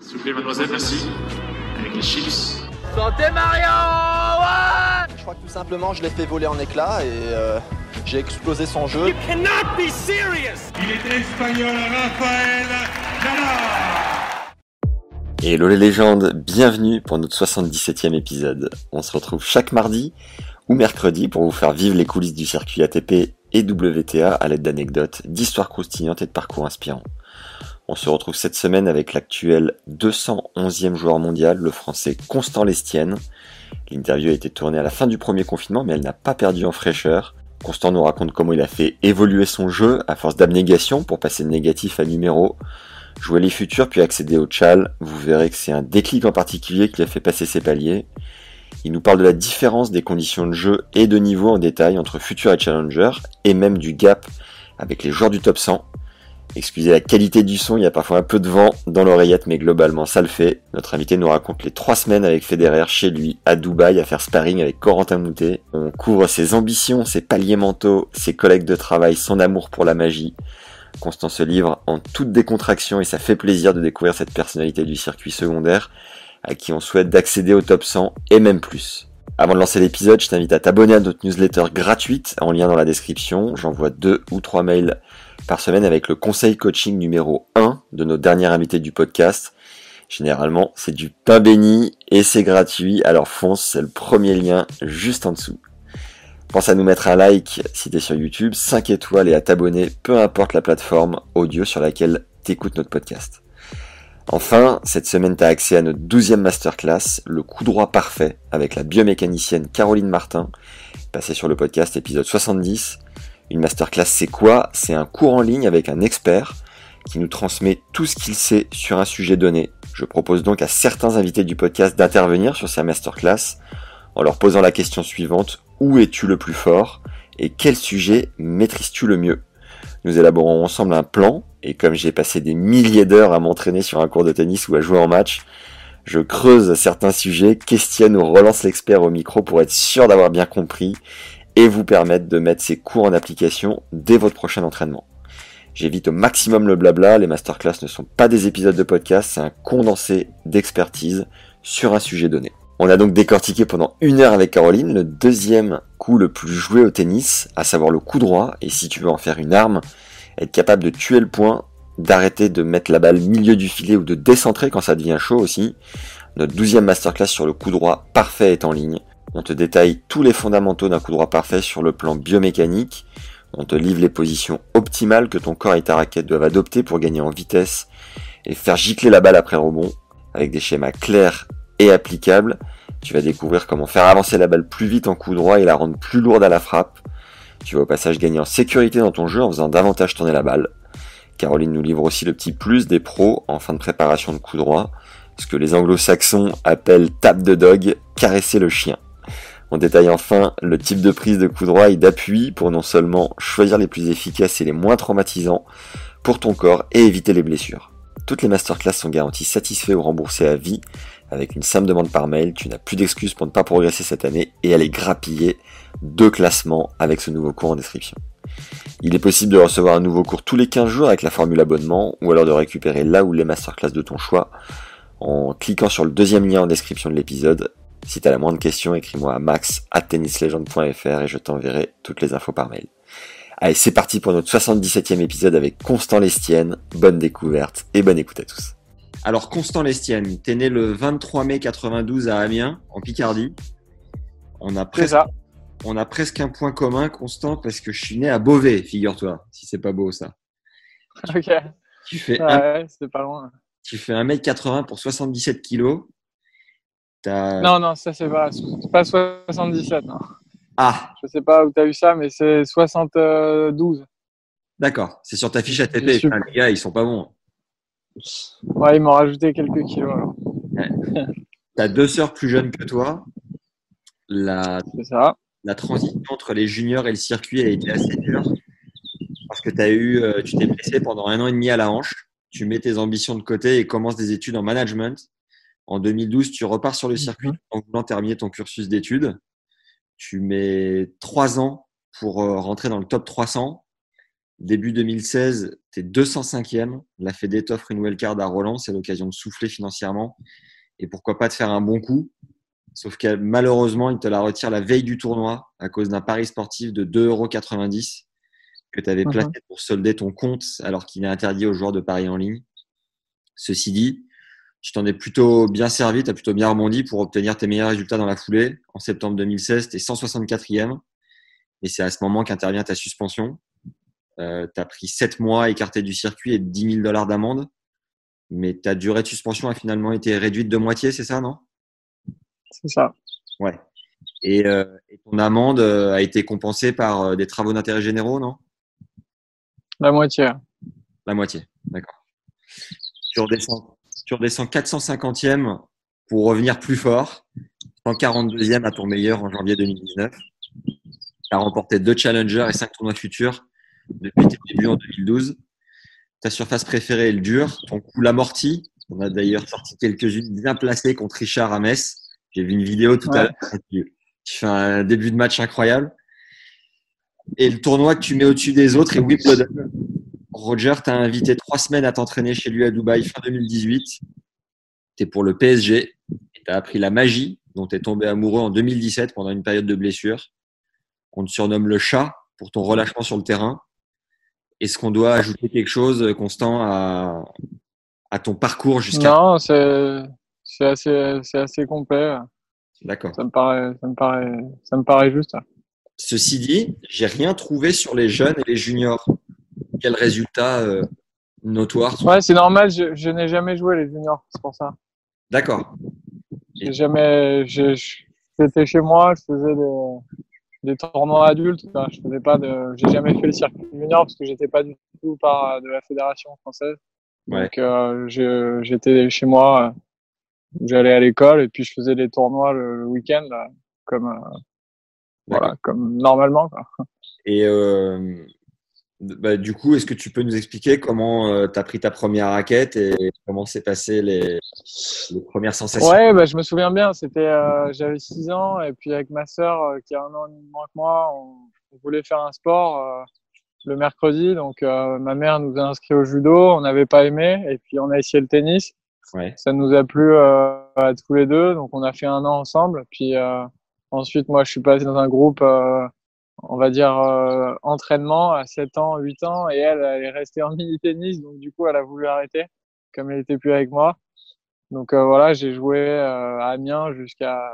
S'il vous plaît, mademoiselle, merci. Avec les chips. Santé Mario ouais Je crois que tout simplement, je l'ai fait voler en éclats et euh, j'ai explosé son jeu. You cannot be serious Il est espagnol, Rafael Nadal Hello les légendes, bienvenue pour notre 77e épisode. On se retrouve chaque mardi ou mercredi pour vous faire vivre les coulisses du circuit ATP et WTA à l'aide d'anecdotes, d'histoires croustillantes et de parcours inspirants. On se retrouve cette semaine avec l'actuel 211e joueur mondial, le français Constant Lestienne. L'interview a été tournée à la fin du premier confinement, mais elle n'a pas perdu en fraîcheur. Constant nous raconte comment il a fait évoluer son jeu à force d'abnégation pour passer de négatif à numéro, jouer les futurs puis accéder au chal. Vous verrez que c'est un déclic en particulier qui a fait passer ses paliers. Il nous parle de la différence des conditions de jeu et de niveau en détail entre futur et challenger, et même du gap avec les joueurs du top 100. Excusez la qualité du son, il y a parfois un peu de vent dans l'oreillette, mais globalement ça le fait. Notre invité nous raconte les trois semaines avec Federer chez lui, à Dubaï, à faire sparring avec Corentin Moutet. On couvre ses ambitions, ses paliers mentaux, ses collègues de travail, son amour pour la magie. Constant se livre en toute décontraction et ça fait plaisir de découvrir cette personnalité du circuit secondaire à qui on souhaite d'accéder au top 100 et même plus. Avant de lancer l'épisode, je t'invite à t'abonner à notre newsletter gratuite en lien dans la description. J'envoie deux ou trois mails par semaine avec le conseil coaching numéro 1 de nos derniers invités du podcast. Généralement, c'est du pain béni et c'est gratuit, alors fonce, c'est le premier lien juste en dessous. Pense à nous mettre un like si t'es sur YouTube, 5 étoiles et à t'abonner, peu importe la plateforme audio sur laquelle t'écoutes notre podcast. Enfin, cette semaine, tu accès à notre 12e masterclass, le coup droit parfait, avec la biomécanicienne Caroline Martin, passée sur le podcast épisode 70. Une masterclass, c'est quoi? C'est un cours en ligne avec un expert qui nous transmet tout ce qu'il sait sur un sujet donné. Je propose donc à certains invités du podcast d'intervenir sur ces masterclass en leur posant la question suivante, où es-tu le plus fort et quel sujet maîtrises-tu le mieux? Nous élaborons ensemble un plan et comme j'ai passé des milliers d'heures à m'entraîner sur un cours de tennis ou à jouer en match, je creuse certains sujets, questionne ou relance l'expert au micro pour être sûr d'avoir bien compris et vous permettre de mettre ces cours en application dès votre prochain entraînement. J'évite au maximum le blabla, les masterclass ne sont pas des épisodes de podcast, c'est un condensé d'expertise sur un sujet donné. On a donc décortiqué pendant une heure avec Caroline le deuxième coup le plus joué au tennis, à savoir le coup droit, et si tu veux en faire une arme, être capable de tuer le point, d'arrêter de mettre la balle milieu du filet ou de décentrer quand ça devient chaud aussi. Notre douzième masterclass sur le coup droit parfait est en ligne. On te détaille tous les fondamentaux d'un coup droit parfait sur le plan biomécanique. On te livre les positions optimales que ton corps et ta raquette doivent adopter pour gagner en vitesse et faire gicler la balle après rebond avec des schémas clairs et applicables. Tu vas découvrir comment faire avancer la balle plus vite en coup droit et la rendre plus lourde à la frappe. Tu vas au passage gagner en sécurité dans ton jeu en faisant davantage tourner la balle. Caroline nous livre aussi le petit plus des pros en fin de préparation de coup droit, ce que les anglo-saxons appellent tape de dog, caresser le chien. On détaille enfin le type de prise de coup droit et d'appui pour non seulement choisir les plus efficaces et les moins traumatisants pour ton corps et éviter les blessures. Toutes les masterclass sont garanties satisfaits ou remboursés à vie avec une simple demande par mail. Tu n'as plus d'excuses pour ne pas progresser cette année et aller grappiller deux classements avec ce nouveau cours en description. Il est possible de recevoir un nouveau cours tous les 15 jours avec la formule abonnement ou alors de récupérer là où les masterclass de ton choix en cliquant sur le deuxième lien en description de l'épisode. Si tu as la moindre question, écris-moi à max et je t'enverrai toutes les infos par mail. Allez, c'est parti pour notre 77e épisode avec Constant Lestienne. Bonne découverte et bonne écoute à tous. Alors, Constant Lestienne, t'es né le 23 mai 92 à Amiens, en Picardie. On a presque, ça. on a presque un point commun, Constant, parce que je suis né à Beauvais, figure-toi, si c'est pas beau ça. Ok. Tu fais, Ouais, un- pas loin. tu fais 1m80 pour 77 kilos. Non, non, ça c'est pas, pas 77. Non. Ah, Je sais pas où tu as eu ça, mais c'est 72. d'accord. C'est sur ta fiche ATP. Les gars, ils sont pas bons. Ouais, ils m'ont rajouté quelques kilos. alors. Tu as deux sœurs plus jeunes que toi. La, C'est ça. la transition entre les juniors et le circuit a été assez dure parce que as eu, euh, tu t'es blessé pendant un an et demi à la hanche. Tu mets tes ambitions de côté et commences des études en management. En 2012, tu repars sur le circuit en voulant terminer ton cursus d'études. Tu mets trois ans pour euh, rentrer dans le top 300. Début 2016, tu es 205e. La Fédé t'offre une wildcard à Roland. C'est l'occasion de souffler financièrement et pourquoi pas de faire un bon coup. Sauf que malheureusement, il te la retire la veille du tournoi à cause d'un pari sportif de 2,90€ que tu avais placé pour solder ton compte alors qu'il est interdit aux joueurs de paris en ligne. Ceci dit, tu t'en es plutôt bien servi, tu as plutôt bien rebondi pour obtenir tes meilleurs résultats dans la foulée. En septembre 2016, tu es 164e et c'est à ce moment qu'intervient ta suspension. tu as pris 7 mois écarté du circuit et 10 000 dollars d'amende. Mais ta durée de suspension a finalement été réduite de moitié, c'est ça, non? C'est ça. Ouais. Et, euh, et ton amende euh, a été compensée par euh, des travaux d'intérêt généraux, non? La moitié. La moitié, d'accord. Tu redescends, tu redescends 450e pour revenir plus fort, 142e à ton meilleur en janvier 2019. Tu as remporté deux challengers et cinq tournois futurs depuis tes débuts en 2012. Ta surface préférée est le dur, ton coup l'amorti. On a d'ailleurs sorti quelques-unes bien placées contre Richard à Metz. J'ai vu une vidéo tout à l'heure. Tu, tu fais un début de match incroyable. Et le tournoi que tu mets au-dessus des autres est Wimbledon. Roger t'a invité trois semaines à t'entraîner chez lui à Dubaï fin 2018. Tu es pour le PSG et tu as appris la magie dont tu es tombé amoureux en 2017 pendant une période de blessure. On te surnomme le chat pour ton relâchement sur le terrain. Est-ce qu'on doit ajouter quelque chose, Constant, à, à ton parcours jusqu'à. Non, c'est assez, complet. D'accord. Ça me paraît, ça me paraît, ça me paraît juste. Ceci dit, j'ai rien trouvé sur les jeunes et les juniors. Quel résultat euh, notoire Ouais, c'est normal. Je, je n'ai jamais joué les juniors, c'est pour ça. D'accord. J'ai jamais, j'étais chez moi, je faisais des, des tournois adultes. Je faisais pas de, j'ai jamais fait le circuit junior parce que j'étais pas du tout par de la fédération française. Ouais. Donc euh, j'étais chez moi, euh, j'allais à l'école et puis je faisais des tournois le, le week-end, comme euh, voilà, comme normalement. Quoi. Et euh, bah, du coup, est-ce que tu peux nous expliquer comment tu as pris ta première raquette et comment s'est passé les, les premières sensations? Ouais, bah, je me souviens bien. C'était, euh, j'avais 6 ans et puis avec ma sœur euh, qui a un an et demi de moins que moi, on, on voulait faire un sport euh, le mercredi. Donc euh, ma mère nous a inscrits au judo, on n'avait pas aimé et puis on a essayé le tennis. Ouais. Ça nous a plu euh, à tous les deux, donc on a fait un an ensemble. Puis euh, ensuite, moi, je suis passé dans un groupe, euh, on va dire euh, entraînement à 7 ans, 8 ans, et elle, elle est restée en mini tennis, donc du coup, elle a voulu arrêter, comme elle était plus avec moi. Donc euh, voilà, j'ai joué euh, à Amiens jusqu'à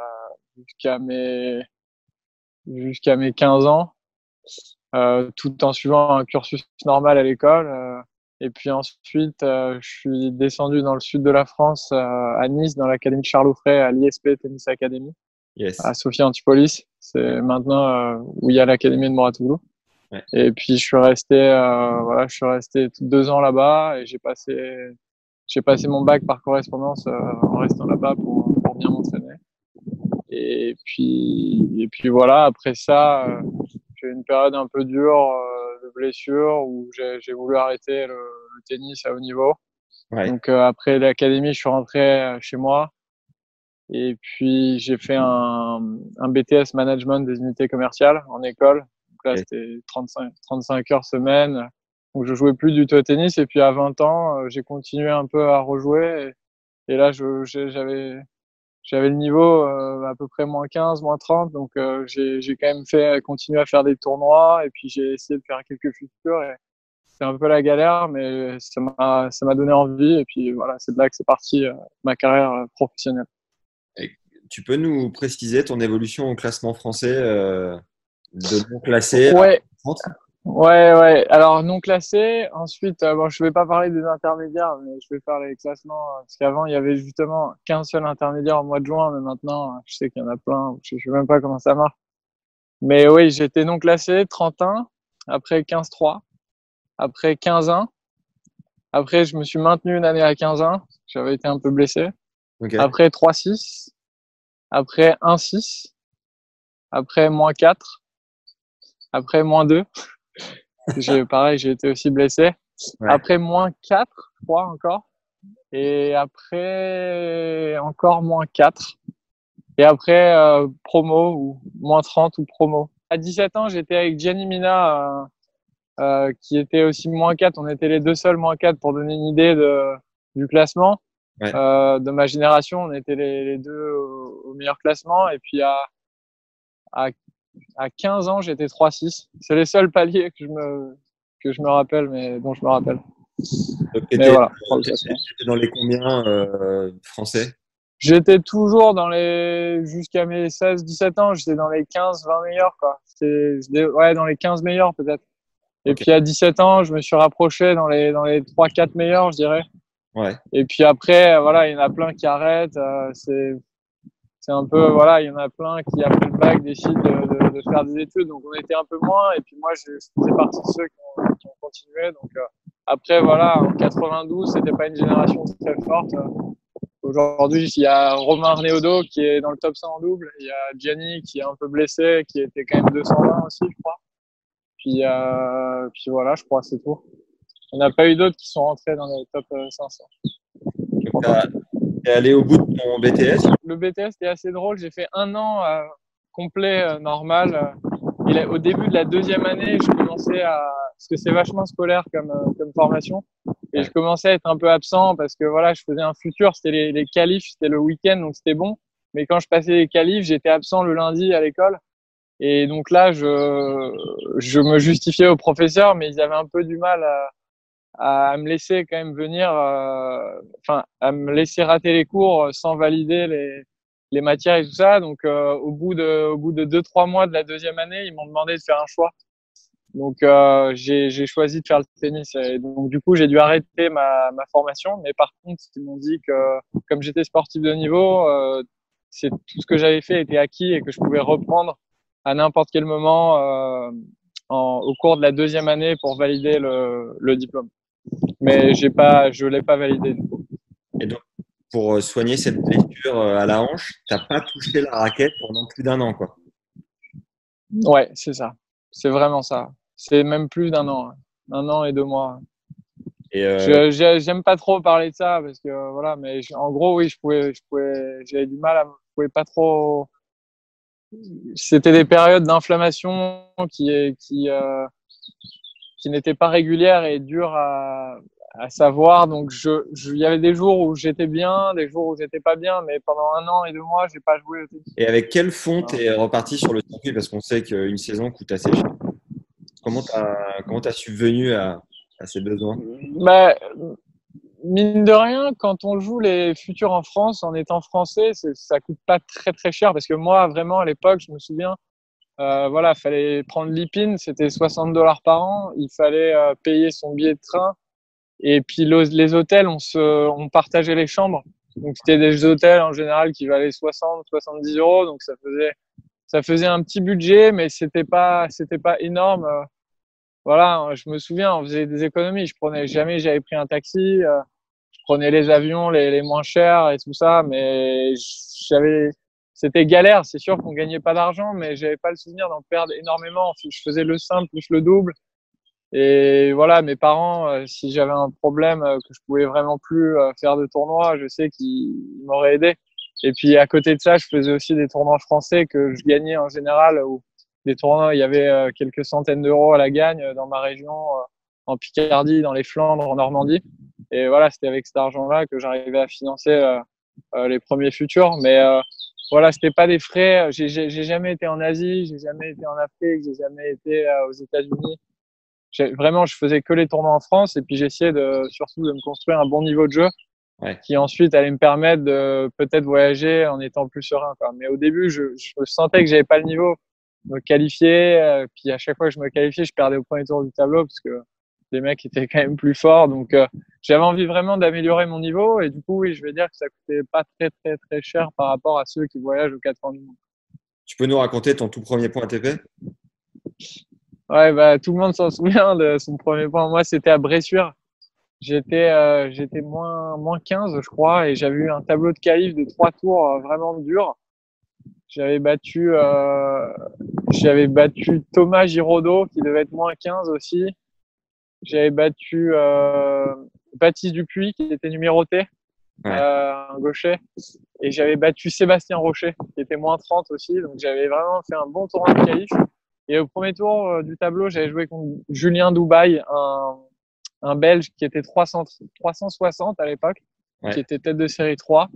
jusqu'à mes jusqu'à mes 15 ans, euh, tout en suivant un cursus normal à l'école. euh, et puis ensuite, euh, je suis descendu dans le sud de la France, à Nice, dans l'académie Charles Offray, à l'ISP Tennis Academy, Yes. à Sophia Antipolis. C'est maintenant euh, où il y a l'académie de Moratoglou. Ouais. Et puis je suis resté, euh, voilà, je suis resté deux ans là-bas et j'ai passé, j'ai passé mon bac par correspondance euh, en restant là-bas pour, pour bien m'entraîner. Et puis, et puis voilà. Après ça, euh, j'ai eu une période un peu dure euh, de blessure où j'ai j'ai voulu arrêter le, le tennis à haut niveau. Ouais. Donc euh, après l'académie, je suis rentré chez moi. Et puis j'ai fait un, un BTS management des unités commerciales en école. Donc là, c'était 35, 35 heures semaine. Donc je jouais plus du tout au tennis. Et puis à 20 ans, euh, j'ai continué un peu à rejouer. Et, et là, j'avais j'avais le niveau euh, à peu près moins 15, moins 30. Donc euh, j'ai quand même fait continuer à faire des tournois. Et puis j'ai essayé de faire quelques futurs. Et c'est un peu la galère, mais ça m'a ça m'a donné envie. Et puis voilà, c'est de là que c'est parti ma carrière euh, Tu peux nous préciser ton évolution au classement français euh, de non classé Ouais. 30 Ouais, ouais. Alors non classé. Ensuite, euh, bon, je vais pas parler des intermédiaires, mais je vais faire les classements euh, parce qu'avant il y avait justement qu'un seul intermédiaire au mois de juin, mais maintenant je sais qu'il y en a plein. Je, je sais même pas comment ça marche. Mais oui, j'étais non classé 31, après 15-3, après 15-1, Après, je me suis maintenu une année à 15 ans. J'avais été un peu blessé. Ok. Après 3-6. Après 1-6. Après moins 4. Après moins 2. j'ai, pareil, j'ai été aussi blessé. Ouais. Après moins 4, je crois encore. Et après encore moins 4. Et après euh, promo ou moins 30 ou promo. À 17 ans, j'étais avec Gianni Mina, euh, euh, qui était aussi moins 4. On était les deux seuls moins 4 pour donner une idée de, du classement. Ouais. Euh, de ma génération, on était les, les deux au, au meilleur classement. Et puis à, à, à 15 ans, j'étais 3-6. C'est les seuls paliers que je me, que je me rappelle, mais dont je me rappelle. Donc, Mais t'étais- voilà. dans les combien euh, français? J'étais toujours dans les, jusqu'à mes 16, 17 ans, j'étais dans les 15, 20 meilleurs, quoi. C'était, ouais, dans les 15 meilleurs, peut-être. Et Ok. puis à 17 ans, je me suis rapproché dans les, dans les 3, 4 meilleurs, je dirais. Et puis après, voilà, il y en a plein qui arrêtent. euh, c'est, c'est un peu, voilà, il y en a plein qui, après le bac, décident de, de, de faire des études. Donc on était un peu moins. Et puis moi, je, je faisais partie de ceux qui ont, qui ont continué. Donc euh, après, voilà, en 92, c'était pas une génération très forte. Aujourd'hui, il y a Romain Arneodo qui est dans le top 100 en double. Il y a Gianni qui est un peu blessé, qui était quand même 220 aussi, je crois. Puis, euh, puis voilà, je crois, c'est tout. Il n'y en a pas eu d'autres qui sont rentrés dans les top euh, 500. Donc, t'as- t'es allé au bout de ton BTS Le BTS était assez drôle. J'ai fait un an euh, complet, euh, normal. Euh, Et au début de la deuxième année, je commençais à, parce que c'est vachement scolaire comme, euh, comme formation. Et je commençais à être un peu absent parce que voilà, je faisais un futur, c'était les, les qualifs, c'était le week-end, donc c'était bon. Mais quand je passais les qualifs, j'étais absent le lundi à l'école. Et donc là, je, je me justifiais aux professeurs, mais ils avaient un peu du mal à, à me laisser quand même venir, euh, enfin, à me laisser rater les cours sans valider les, les matières et tout ça. Donc, euh, au bout de, au bout de deux, trois mois de la deuxième année, ils m'ont demandé de faire un choix. Donc, euh, j'ai choisi de faire le tennis. Et donc, du coup, j'ai dû arrêter ma, ma formation. Mais par contre, ils m'ont dit que, comme j'étais sportif de niveau, euh, c'est tout ce que j'avais fait était acquis et que je pouvais reprendre à n'importe quel moment euh, en, au cours de la deuxième année pour valider le, le diplôme. Mais j'ai pas, je l'ai pas validé. Et donc, pour euh, soigner cette blessure euh, à la hanche, t'as pas touché la raquette pendant plus d'un an, quoi. Ouais, c'est ça. C'est vraiment ça. C'est même plus d'un an. hein. Un an et deux mois. Et euh, J'aime pas trop parler de ça parce que euh, voilà, mais je- en gros, oui, je pouvais, je pouvais, j'avais du mal à, je pouvais pas trop. C'était des périodes d'inflammation qui, qui, euh, qui n'étaient pas régulières et dures à, à savoir. Donc, je, je, il y avait des jours où j'étais bien, des jours où j'étais pas bien, mais pendant un an et deux mois, j'ai pas joué et avec quel fond t'es reparti sur le circuit? Parce qu'on sait qu'une saison coûte assez cher. Comment t'as comment t'as subvenu à, à ces besoins? Bah, mine de rien, quand on joue les futurs en France, en étant français, ça coûte pas très très cher. Parce que moi, vraiment, à l'époque, je me souviens, euh, voilà, fallait prendre l'IPIN, c'était 60 dollars par an, il fallait euh, payer son billet de train et puis le- les hôtels, on se, on partageait les chambres. Donc c'était des hôtels en général qui valaient 60, 70 euros, donc ça faisait, ça faisait un petit budget, mais c'était pas, c'était pas énorme. euh, voilà, je me souviens, on faisait des économies. Je prenais jamais, j'avais pris un taxi, euh, je prenais les avions les, les moins chers et tout ça, mais j'avais, c'était galère. C'est sûr qu'on gagnait pas d'argent, mais j'avais pas le souvenir d'en perdre énormément. Je faisais le simple plus le double. Et voilà, mes parents, euh, si j'avais un problème euh, que je pouvais vraiment plus euh, faire de tournois, je sais qu'ils m'auraient aidé. Et puis à côté de ça, je faisais aussi des tournois français que je gagnais en général, où des tournois, il y avait quelques centaines d'euros à la gagne dans ma région, en Picardie, dans les Flandres, en Normandie. Et voilà, c'était avec cet argent-là que j'arrivais à financer les premiers futurs. Mais voilà, c'était pas des frais. J'ai j'ai- j'ai jamais été en Asie, j'ai jamais été en Afrique, j'ai jamais été euh, aux États-Unis. J'ai- Vraiment, je faisais que les tournois en France et puis j'essayais de, surtout de me construire un bon niveau de jeu Ouais. qui ensuite allait me permettre de peut-être voyager en étant plus serein. Quoi. Mais au début, je, je sentais que j'avais pas le niveau me qualifier. euh, puis à chaque fois que je me qualifiais, je perdais au premier tour du tableau parce que les mecs étaient quand même plus forts. Donc euh, j'avais envie vraiment d'améliorer mon niveau et du coup, oui, je vais dire que ça coûtait pas très très très cher par rapport à ceux qui voyagent aux quatre coins du monde. Tu peux nous raconter ton tout premier point ATP Ouais, bah tout le monde s'en souvient de son premier point. Moi, c'était à Bressuire. j'étais euh, j'étais moins moins 15 je crois et j'avais eu un tableau de qualif de trois tours euh, vraiment dur. J'avais battu j'avais battu Thomas Giraudot qui devait être moins 15 aussi. J'avais battu euh, Baptiste Dupuis qui était numéroté, Ouais. euh, un gaucher. Et j'avais battu Sébastien Rocher qui était moins 30 aussi. Donc j'avais vraiment fait un bon tournoi de qualif. Et au premier tour euh, du tableau, j'avais joué contre Julien Dubaï, un, un Belge qui était 300, 360 à l'époque, Ouais. qui était tête de série 3.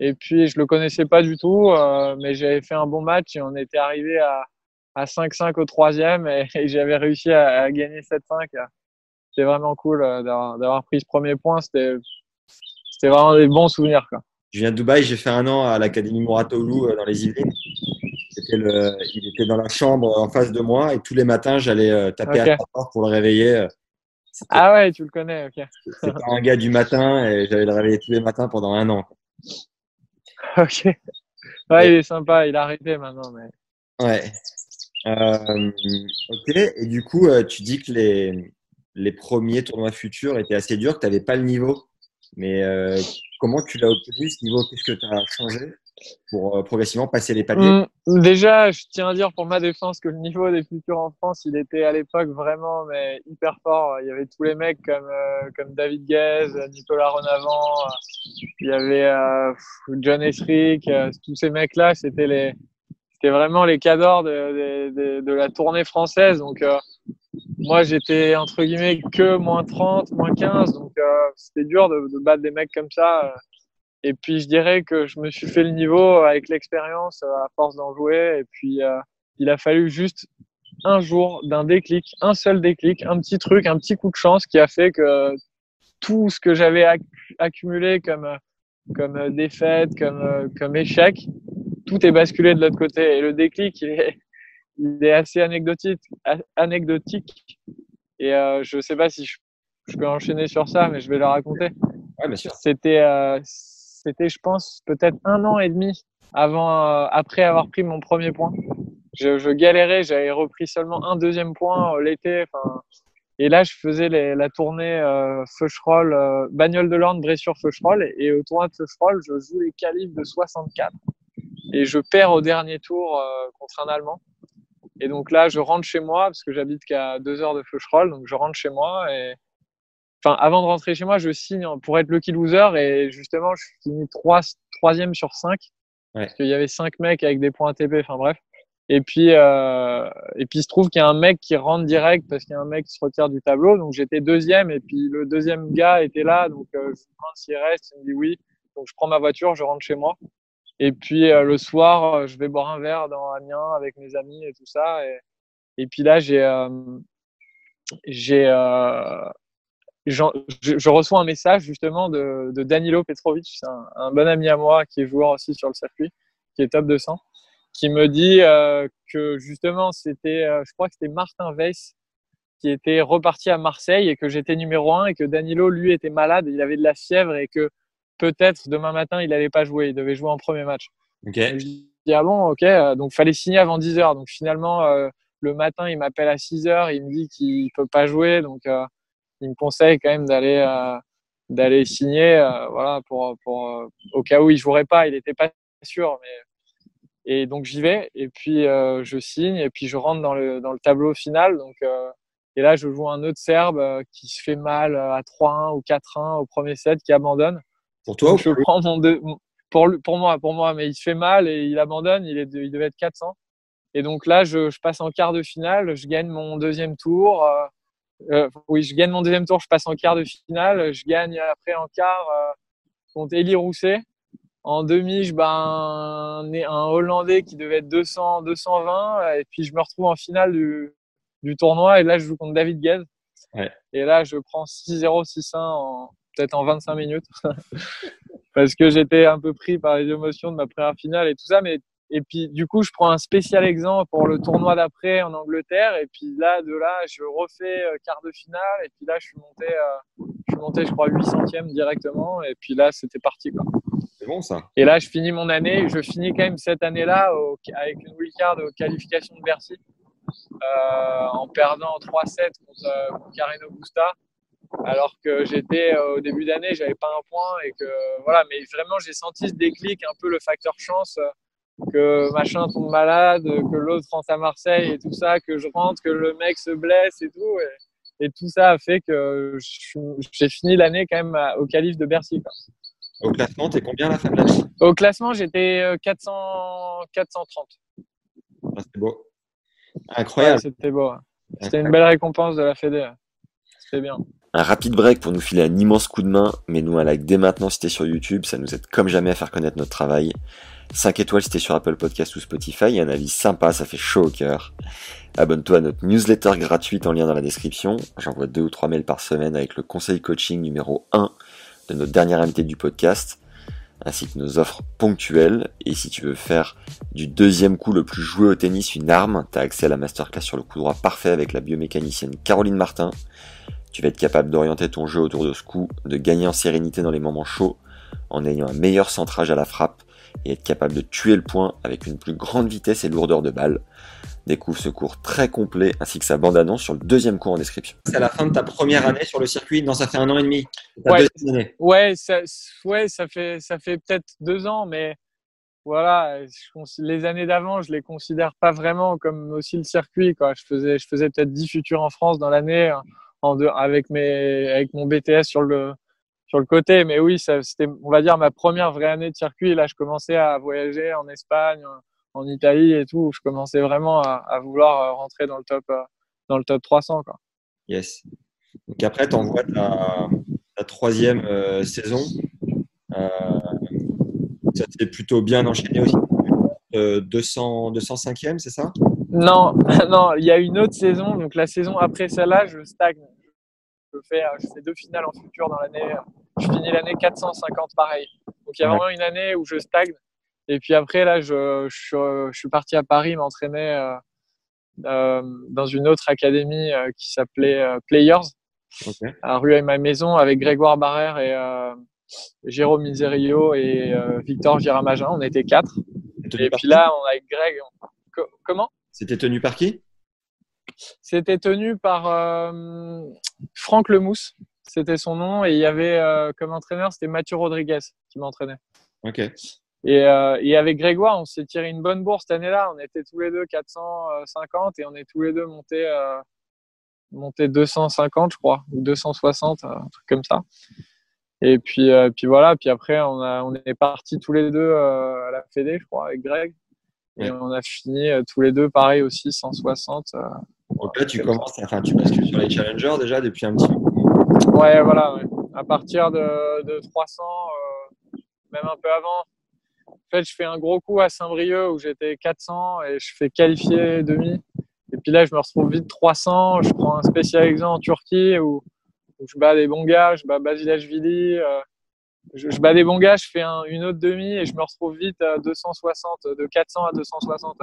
Et puis je le connaissais pas du tout, euh, mais j'avais fait un bon match et on était arrivé à, à 5-5 au troisième et, et j'avais réussi à, à gagner 7-5. C'était vraiment cool euh, d'avoir pris ce premier point. C'était vraiment des bons souvenirs. Quoi. Je viens de Dubaï, j'ai fait un an à l'Académie Mouratoglou euh, dans les Yvelines. Le, il était dans la chambre en face de moi et tous les matins, j'allais euh, taper à sa porte pour le réveiller. Ah ouais, tu le connais, ok. c'était un gars du matin et j'allais le réveiller tous les matins pendant un an. Ok. Ouais, il est sympa, il a arrêté maintenant. Mais... Ouais. Euh, ok. Et du coup, tu dis que les, les premiers tournois futurs étaient assez durs, que tu n'avais pas le niveau. Mais euh, comment tu l'as obtenu ce niveau? Qu'est-ce que tu as changé pour euh, progressivement passer les paliers? Mm, déjà, je tiens à dire pour ma défense que le niveau des futurs en France, il était à l'époque vraiment mais hyper fort. Il y avait tous les mecs comme euh, comme David Guez, Nicolas Renavant, il y avait euh, John Esrick, euh, tous ces mecs-là, c'était les c'était vraiment les cadors de, de, de, de la tournée française. Donc moi, j'étais entre guillemets que moins 30, moins 15, donc euh, c'était dur de, de battre des mecs comme ça. euh. Et puis je dirais que je me suis fait le niveau avec l'expérience euh, à force d'en jouer. Et puis euh, il a fallu juste un jour d'un déclic, un seul déclic, un petit truc, un petit coup de chance qui a fait que tout ce que j'avais acc- accumulé comme euh, comme défaite, comme comme échec, tout est basculé de l'autre côté. Et le déclic, il est il est assez anecdotique, anecdotique. Et euh, je sais pas si je, je peux enchaîner sur ça, mais je vais le raconter. Ouais. C'était, euh, c'était, je pense, peut-être un an et demi avant, euh, après avoir pris mon premier point. Je, je galérais, j'avais repris seulement un deuxième point euh, l'été. Et là, je faisais les- la tournée euh, Feucherolles, euh, Bagnole de l'Orne, Bressuire Feucherolles. Et au tournoi de Feucherolles, je joue les qualifs de 64 et je perds au dernier tour euh, contre un Allemand. Et donc là, je rentre chez moi parce que j'habite qu'à deux heures de Feucherolles, donc je rentre chez moi et enfin avant de rentrer chez moi, je signe pour être lucky loser et justement, je finis trois, troisième sur cinq Ouais. parce qu'il y avait cinq mecs avec des points ATP. Enfin bref. Et puis euh, et puis il se trouve qu'il y a un mec qui rentre direct parce qu'il y a un mec qui se retire du tableau. Donc j'étais deuxième et puis le deuxième gars était là, donc euh, je lui demande s'il reste, il me dit oui. Donc je prends ma voiture, je rentre chez moi. Et puis euh, le soir, euh, je vais boire un verre dans Amiens avec mes amis et tout ça. Et, puis là, j'ai, euh, j'ai, je, reçois un message justement de, Danilo Petrovic, un, un bon ami à moi qui est joueur aussi sur le circuit, qui est top 200, qui me dit que justement c'était, je crois que c'était Martin Weiss qui était reparti à Marseille et que j'étais numéro un et que Danilo lui était malade, il avait de la fièvre et que peut-être demain matin il allait pas jouer, il devait jouer en premier match. Ok. Et je dis ah bon ok Euh, donc fallait signer avant 10 heures. Donc finalement euh, le matin il m'appelle à 6 heures il me dit qu'il peut pas jouer. Donc euh, il me conseille quand même d'aller euh, d'aller signer voilà pour pour au cas où il jouerait pas. Il était pas sûr mais et donc j'y vais. Et puis je signe et puis je rentre dans le dans le tableau final. Donc et là je joue un autre serbe qui se fait mal à 3-1 ou 4-1 au premier set qui abandonne Pour toi je prends mon deux, pour, moi, pour moi, mais il se fait mal et il abandonne. Il, est, il devait être 400. Et donc là, je, je passe en quart de finale. Je gagne mon deuxième tour. euh, euh, oui, je gagne mon deuxième tour. Je passe en quart de finale. Je gagne après en quart euh, contre Elie Rousset. En demi, je bats un, un Hollandais qui devait être 200, 220. Et puis je me retrouve en finale du, du tournoi. Et là, je joue contre David Guez. Ouais. Et là, je prends 6-0, 6-1 en peut-être en 25 minutes. parce que j'étais un peu pris par les émotions de ma première finale et tout ça. Mais et puis du coup, je prends un spécial exemple pour le tournoi d'après en Angleterre. Et puis là, de là, je refais euh, quart de finale. Et puis là, je suis monté, euh, je suis monté, je crois, 800e directement. Et puis là, c'était parti. Quoi. C'est bon ça. Et là, je finis mon année. Je finis quand même cette année-là au- avec une wildcard aux qualifications de Bercy. Euh, en perdant 3-7 contre, euh, contre Carreno Busta. Alors que j'étais au début d'année, j'avais pas un point et que voilà, mais vraiment j'ai senti ce déclic, un peu le facteur chance que machin tombe malade, que l'autre rentre à Marseille et tout ça, que je rentre, que le mec se blesse et tout. Et, tout ça a fait que j'ai fini l'année quand même au calife de Bercy. Quoi. Au classement, t'es combien à la fin de l'année Au classement, j'étais 400, 430. Ah, c'était beau. Incroyable. c'était beau. C'était une belle récompense de la Fédé. C'était bien. Un rapide break pour nous filer un immense coup de main, mais nous un like dès maintenant si t'es sur YouTube, ça nous aide comme jamais à faire connaître notre travail. 5 étoiles si t'es sur Apple Podcast ou Spotify, un avis sympa, ça fait chaud au cœur. Abonne-toi à notre newsletter gratuite en lien dans la description. J'envoie deux ou trois mails par semaine avec le conseil coaching numéro 1 de notre dernière invité du podcast, ainsi que nos offres ponctuelles. Et si tu veux faire du deuxième coup le plus joué au tennis une arme, t'as accès à la masterclass sur le coup droit parfait avec la biomécanicienne Caroline Martin. Tu vas être capable d'orienter ton jeu autour de ce coup, de gagner en sérénité dans les moments chauds, en ayant un meilleur centrage à la frappe et être capable de tuer le point avec une plus grande vitesse et lourdeur de balle. Découvre ce cours très complet ainsi que sa bande-annonce sur le deuxième cours en description. C'est à la fin de ta première année sur le circuit Non, ça fait un an et demi. Ouais, ouais, ça, ouais, ça fait, ça fait peut-être deux ans, mais voilà, les années d'avant, je les considère pas vraiment comme aussi le circuit. Quoi. Je faisais, je faisais peut-être 10 futurs en France dans l'année avec, mon BTS sur le, sur le côté. Mais oui, c'était, on va dire, ma première vraie année de circuit. Là, je commençais à voyager en Espagne, en Italie et tout. Je commençais vraiment à, vouloir euh, rentrer dans le top, euh, dans le top 300. Quoi. Yes. Donc après, tu envoies ta, troisième euh, saison. ça s'est plutôt bien enchaîné aussi. 200, 205e, c'est ça? Non, non, il y a une autre saison. Donc la saison après celle-là, je stagne je fais, je fais deux finales en futur dans l'année. Je finis l'année 450 pareil. Donc il y a vraiment une année où je stagne. Et puis après, là, je, je, suis parti à Paris m'entraîner euh, euh, dans une autre académie euh, qui s'appelait Players, à rue à ma maison, avec Grégoire Barrère et Jérôme Miserio et Victor Giramagin. On était quatre. Et puis là, on a avec Greg. comment? C'était tenu par qui? C'était tenu par euh, Franck Lemousse, c'était son nom, et il y avait euh, comme entraîneur, c'était Mathieu Rodriguez qui m'entraînait. Ok. Et, euh, et, avec Grégoire, on s'est tiré une bonne bourse cette année-là. On était tous les deux 450 et on est tous les deux montés, montés 250, je crois, ou 260, un truc comme ça. Et puis, puis voilà, puis après, on, a, on est partis tous les deux à la Fédé, je crois, avec Greg. Et on a fini tous les deux, pareil aussi, 160. Donc là, tu commences, enfin, tu bascules sur les challengers déjà depuis un petit moment. Ouais, voilà. À partir de, de 300, euh, même un peu avant. En fait, je fais un gros coup à Saint-Brieuc où j'étais 400 et je fais qualifier demi. Et puis là, je me retrouve vite 300. Je prends un spécial examen en Turquie où, je bats des bons gars. Je bats Basilashvili. Euh, je, je, bats des bons gars. Je fais un, une autre demi et je me retrouve vite à 260, de 400 à 260.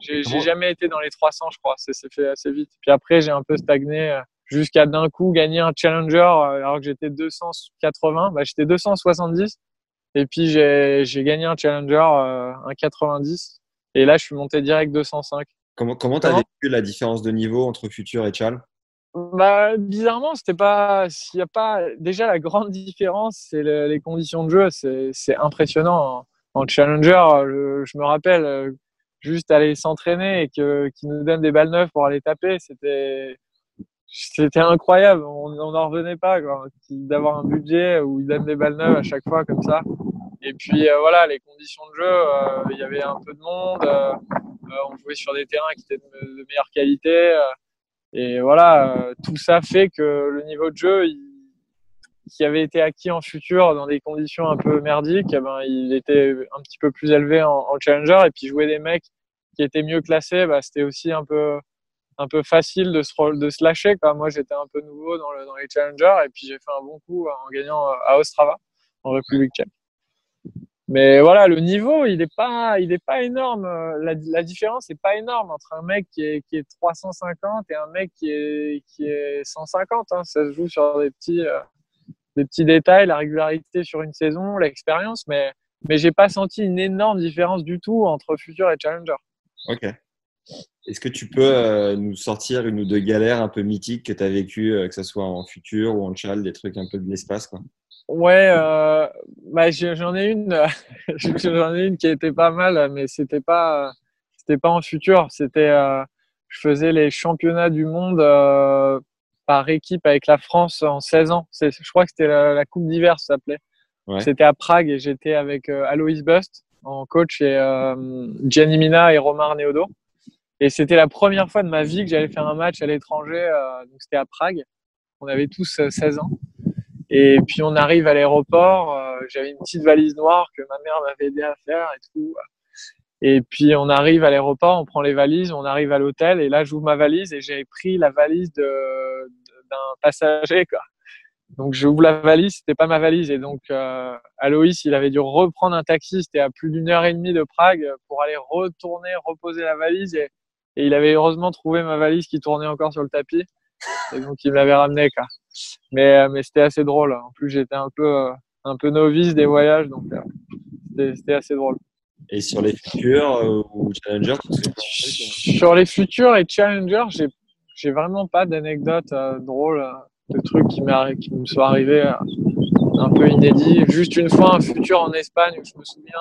J'ai jamais été dans les 300, je crois. C'est fait assez vite. Puis après, j'ai un peu stagné euh, jusqu'à d'un coup gagner un challenger euh, alors que j'étais 280. Bah, j'étais 270. Et puis j'ai gagné un challenger, euh, un 90. Et là, je suis monté direct 205. Comment comment t'as vécu la différence de niveau entre Futur et Chal bah, bizarrement, c'était pas. S'il y a pas déjà la grande différence, c'est les conditions de jeu. C'est impressionnant. En, challenger, je me rappelle juste aller s'entraîner et que qu'ils nous donnent des balles neuves pour aller taper, c'était c'était incroyable. On n'en revenait pas d'avoir un budget où ils donnent des balles neuves à chaque fois comme ça. Et puis euh, voilà, les conditions de jeu, euh, il y avait un peu de monde. Euh, on jouait sur des terrains qui étaient de, meilleure qualité. Et voilà, tout ça fait que le niveau de jeu, qui avait été acquis en futur dans des conditions un peu merdiques, eh ben, il était un petit peu plus élevé en, challenger. Et puis jouer des mecs qui étaient mieux classés, bah, c'était aussi un peu, un peu facile de se, de se lâcher. Moi, j'étais un peu nouveau dans, dans les challengers et puis j'ai fait un bon coup en gagnant à Ostrava, en République tchèque. Mais voilà, le niveau, il n'est pas, pas énorme. La, la différence n'est pas énorme entre un mec qui est, qui est 350 et un mec qui est, qui est 150. Hein. Ça se joue sur des petits, euh, des petits détails, la régularité sur une saison, l'expérience, mais, mais j'ai pas senti une énorme différence du tout entre Future et Challenger. Ok. Est-ce que tu peux nous sortir une ou deux galères un peu mythiques que tu as vécues, que ce soit en futur ou en chal, des trucs un peu de l'espace quoi? Ouais, euh, bah, j'en ai une, j'en ai une qui était pas mal, mais c'était pas, c'était pas en futur. C'était, euh, je faisais les championnats du monde euh, par équipe avec la France en 16 ans. Je crois que c'était la, Coupe d'hiver, ça s'appelait. C'était à Prague et j'étais avec Alois Bust en coach et Gianni Mina et Romain Neodo. Et c'était la première fois de ma vie que j'allais faire un match à l'étranger. donc c'était à Prague. On avait tous 16 ans. Et puis on arrive à l'aéroport, euh, j'avais une petite valise noire que ma mère m'avait aidé à faire et tout. Et puis on arrive à l'aéroport, on prend les valises, on arrive à l'hôtel et là j'ouvre ma valise et j'avais pris la valise de, d'un passager quoi. Donc j'ouvre la valise, c'était pas ma valise et donc euh, Aloïs il avait dû reprendre un taxi, c'était à plus d'une heure et demie de Prague pour aller retourner reposer la valise et, et il avait heureusement trouvé ma valise qui tournait encore sur le tapis et donc il m'avait ramené quoi. Mais, euh, mais c'était assez drôle. En plus, j'étais un peu, euh, un peu novice des voyages, donc euh, c'était assez drôle. Et sur les futurs ou challengers Sur les futurs et challengers, j'ai j'ai vraiment pas d'anecdotes drôles, de trucs qui, qui me sont arrivés un peu inédits. Juste une fois, un futur en Espagne où je me souviens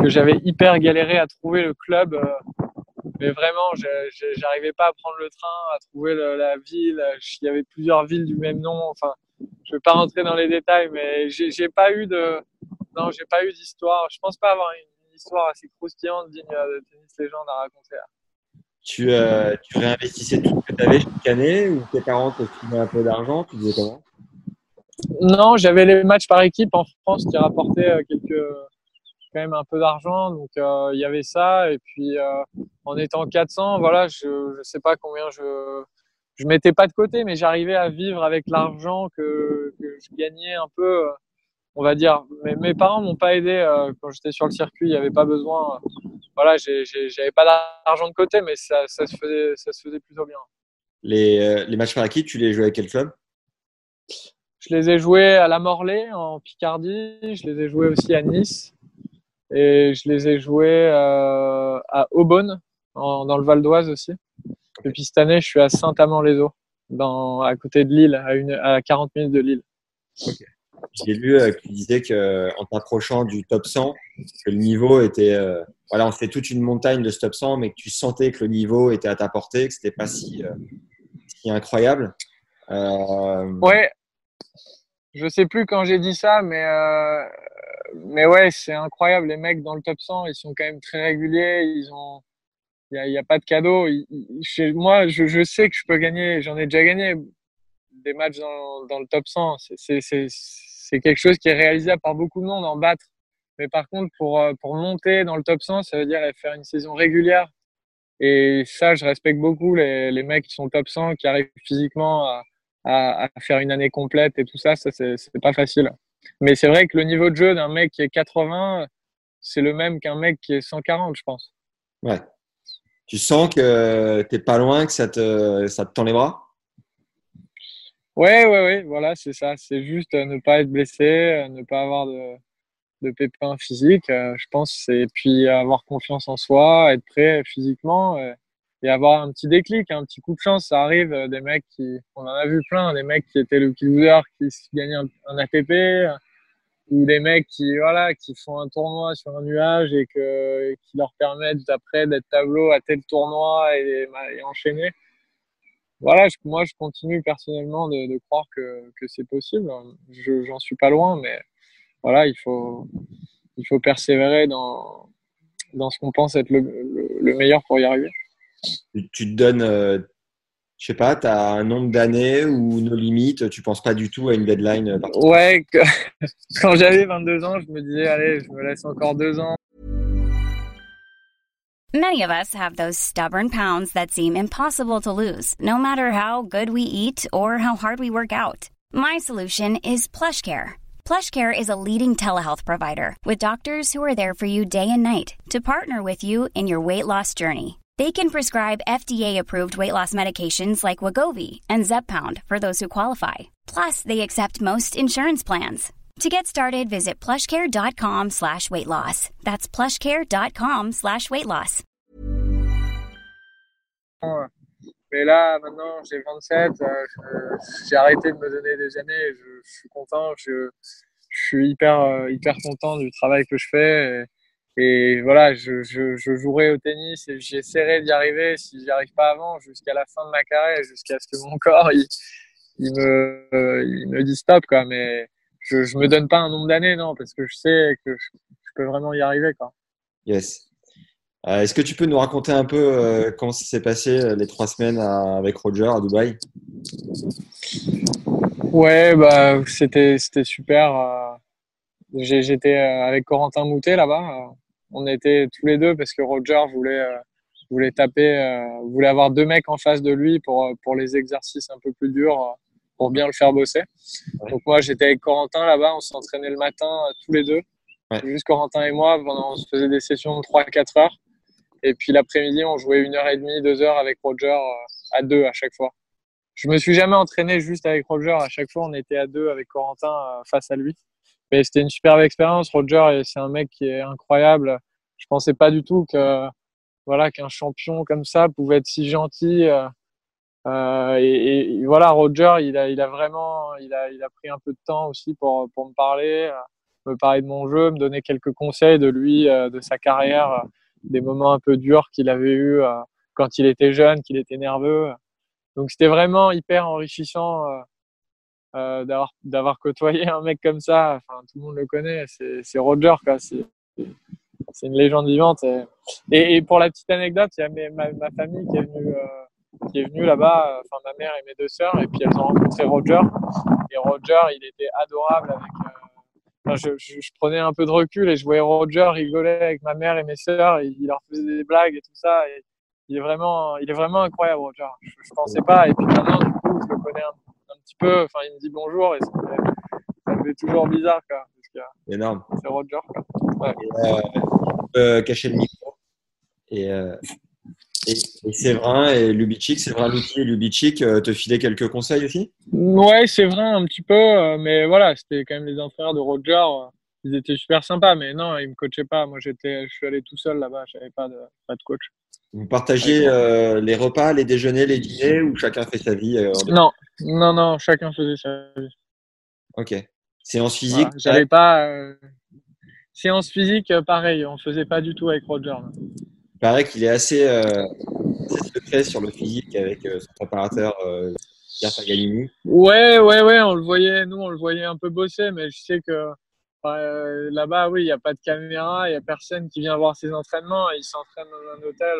que j'avais hyper galéré à trouver le club mais vraiment, j'arrivais pas à prendre le train, à trouver la ville. Il y avait plusieurs villes du même nom. Enfin, je vais pas rentrer dans les détails, mais j'ai pas eu de, non, j'ai pas eu d'histoire. Je pense pas avoir une, histoire assez croustillante digne de tennis légende à raconter. Tu, euh, tu réinvestissais tout ce que tu avais chaque année ou tes parents te filaient un peu d'argent Tu disais comment? Non, j'avais les matchs par équipe en France qui rapportaient euh, quelques quand même un peu d'argent, donc euh, il y avait ça. Et puis euh, en étant 400, voilà, je ne sais pas combien je je mettais pas de côté, mais j'arrivais à vivre avec l'argent que, que, je gagnais un peu, on va dire. Mais mes parents m'ont pas aidé euh, quand j'étais sur le circuit, il n'y avait pas besoin. voilà, j'avais pas d'argent de côté, mais ça, ça, se faisait, ça se faisait plutôt bien. Les, les matchs par équipe, tu les jouais à quel club? Je les ai joués à la Morlaix en Picardie, je les ai joués aussi à Nice. Et je les ai joués euh, à Aubonne, dans le Val d'Oise aussi. Et puis cette année, je suis à Saint-Amand-les-Eaux, à côté de Lille, à, une, à 40 minutes de Lille. J'ai lu euh, que tu disais qu'en t'approchant du top 100, que le niveau était. Euh, voilà, on fait toute une montagne de ce top 100, mais que tu sentais que le niveau était à ta portée, que c'était pas si, si incroyable. Ouais, je sais plus quand j'ai dit ça, mais mais ouais, c'est incroyable. Les mecs dans le top 100, ils sont quand même très réguliers. Ils ont, il n'y a, pas de cadeau. moi, je, sais que je peux gagner. J'en ai déjà gagné des matchs dans, le top 100. C'est quelque chose qui est réalisable par beaucoup de monde en battre. Mais par contre, pour, euh, pour monter dans le top 100, ça veut dire faire une saison régulière. Et ça, je respecte beaucoup les, les mecs qui sont top 100, qui arrivent physiquement à, à faire une année complète et tout ça. Ça, c'est pas facile. Mais c'est vrai que le niveau de jeu d'un mec qui est 80, c'est le même qu'un mec qui est 140, je pense. Ouais. Tu sens que tu n'es pas loin, que ça te, ça te tend les bras? Ouais, ouais, ouais, voilà, c'est ça. C'est juste ne pas être blessé, ne pas avoir de, de pépins physiques, euh, je pense. Et puis avoir confiance en soi, être prêt physiquement euh, et avoir un petit déclic, un petit coup de chance. Ça arrive, euh, des mecs qui, on en a vu plein, des mecs qui étaient le loser, qui gagnaient un, un ATP, ou des mecs qui voilà qui font un tournoi sur un nuage et que qui leur permettent après d'être tableau à tel tournoi et, enchaîner. Voilà moi je continue personnellement de, croire que, que c'est possible. Je j'en suis pas loin mais voilà il faut il faut persévérer dans dans ce qu'on pense être le, meilleur pour y arriver tu te donnes euh, je sais pas, tu as un nombre d'années ou nos limites, tu penses pas du tout à une deadline euh, Ouais, quand j'avais 22 ans, je me disais, allez, je me laisse encore deux ans. Many of us have those stubborn pounds that seem impossible to lose, no matter how good we eat or how hard we work out. My solution is PlushCare. PlushCare is a leading telehealth provider with doctors who are there for you day and night to partner with you in your weight loss journey. They can prescribe FDA-approved weight loss medications like Wagovi and Zepbound for those who qualify. Plus, they accept most insurance plans. To get started, visit plushcare.com slash weight loss. That's plushcare.com slash weight loss. Mais là, maintenant, j'ai 27, euh, j'ai arrêté de me donner des années. Je, je suis content, je, je suis hyper, euh, hyper content du travail que je fais. Et, et voilà, je, je, je, jouerai au tennis et j'essaierai d'y arriver si j'y arrive pas avant, jusqu'à la fin de ma carrière, jusqu'à ce que mon corps il, il me, il me dit stop, quoi. Mais je, je me donne pas un nombre d'années, non, parce que je sais que je, je peux vraiment y arriver, quoi. Yes. Euh, Est-ce que tu peux nous raconter un peu euh, comment ça s'est passé euh, les trois semaines à, avec Roger à Dubaï? Ouais, bah, c'était c'était super. J'étais avec Corentin Moutet là-bas. On était tous les deux parce que Roger voulait euh, voulait taper, euh, voulait avoir deux mecs en face de lui pour euh, pour les exercices un peu plus durs, pour bien le faire bosser. Ouais. Donc moi j'étais avec Corentin là-bas. On s'entraînait le matin tous les deux, Ouais. juste Corentin et moi. Pendant, on se faisait des sessions de 3-4 heures. Et puis l'après-midi, on jouait une heure et demie, deux heures avec Roger à deux à chaque fois. Je me suis jamais entraîné juste avec Roger. À chaque fois, on était à deux avec Corentin face à lui. Mais c'était une superbe expérience. Roger, c'est un mec qui est incroyable. Je pensais pas du tout que voilà qu'un champion comme ça pouvait être si gentil. euh, euh, et, voilà, Roger, il a, il a vraiment, il a, il a pris un peu de temps aussi pour pour me parler, euh, me parler de mon jeu, me donner quelques conseils de lui, de sa carrière, des moments un peu durs qu'il avait eu quand il était jeune, qu'il était nerveux. Donc c'était vraiment hyper enrichissant euh, d'avoir d'avoir côtoyé un mec comme ça. Enfin, tout le monde le connaît, c'est Roger quoi. C'est une légende vivante. Et, et, pour la petite anecdote, il y a mes- ma, ma famille qui est venue euh, qui est venue là-bas. euh, Enfin, ma mère et mes deux sœurs. Et puis elles ont rencontré Roger. Et Roger, il était adorable avec. enfin, je, je, prenais un peu de recul et je voyais Roger rigoler avec ma mère et mes sœurs. Il leur faisait des blagues et tout ça. Il est vraiment, il est vraiment incroyable, Roger. Je, je pensais pas. Et puis maintenant, du coup, je le connais un, un petit peu. Enfin, il me dit bonjour et ça me fait, ça me fait toujours bizarre, quoi. Parce que Énorme. c'est Roger, quoi. Et, euh, cacher le micro. Et, euh, et, et Séverin et Lubitschik, Séverin et Lubitschik euh, te filaient quelques conseils aussi? Ouais, c'est vrai, un petit peu. euh, Mais voilà, c'était quand même les entraîneurs de Roger. Ils étaient super sympas. Mais non, ils me coachaient pas. Moi, j'étais, je suis allé tout seul là-bas. J'avais pas de, pas de coach. Vous partagiez euh, les repas, les déjeuners, les dîners ou chacun fait sa vie euh, Non, non, non. Chacun faisait sa vie. Ok. Séance physique Voilà, J'avais pas. euh, Séance physique, pareil. On faisait pas du tout avec Roger. Il paraît qu'il est assez, assez secret sur le physique avec son préparateur Pierre Paganini. Ouais, ouais, ouais, on le voyait, nous, on le voyait un peu bosser, mais je sais que euh, là-bas, oui, il n'y a pas de caméra, il n'y a personne qui vient voir ses entraînements, il s'entraîne dans un hôtel.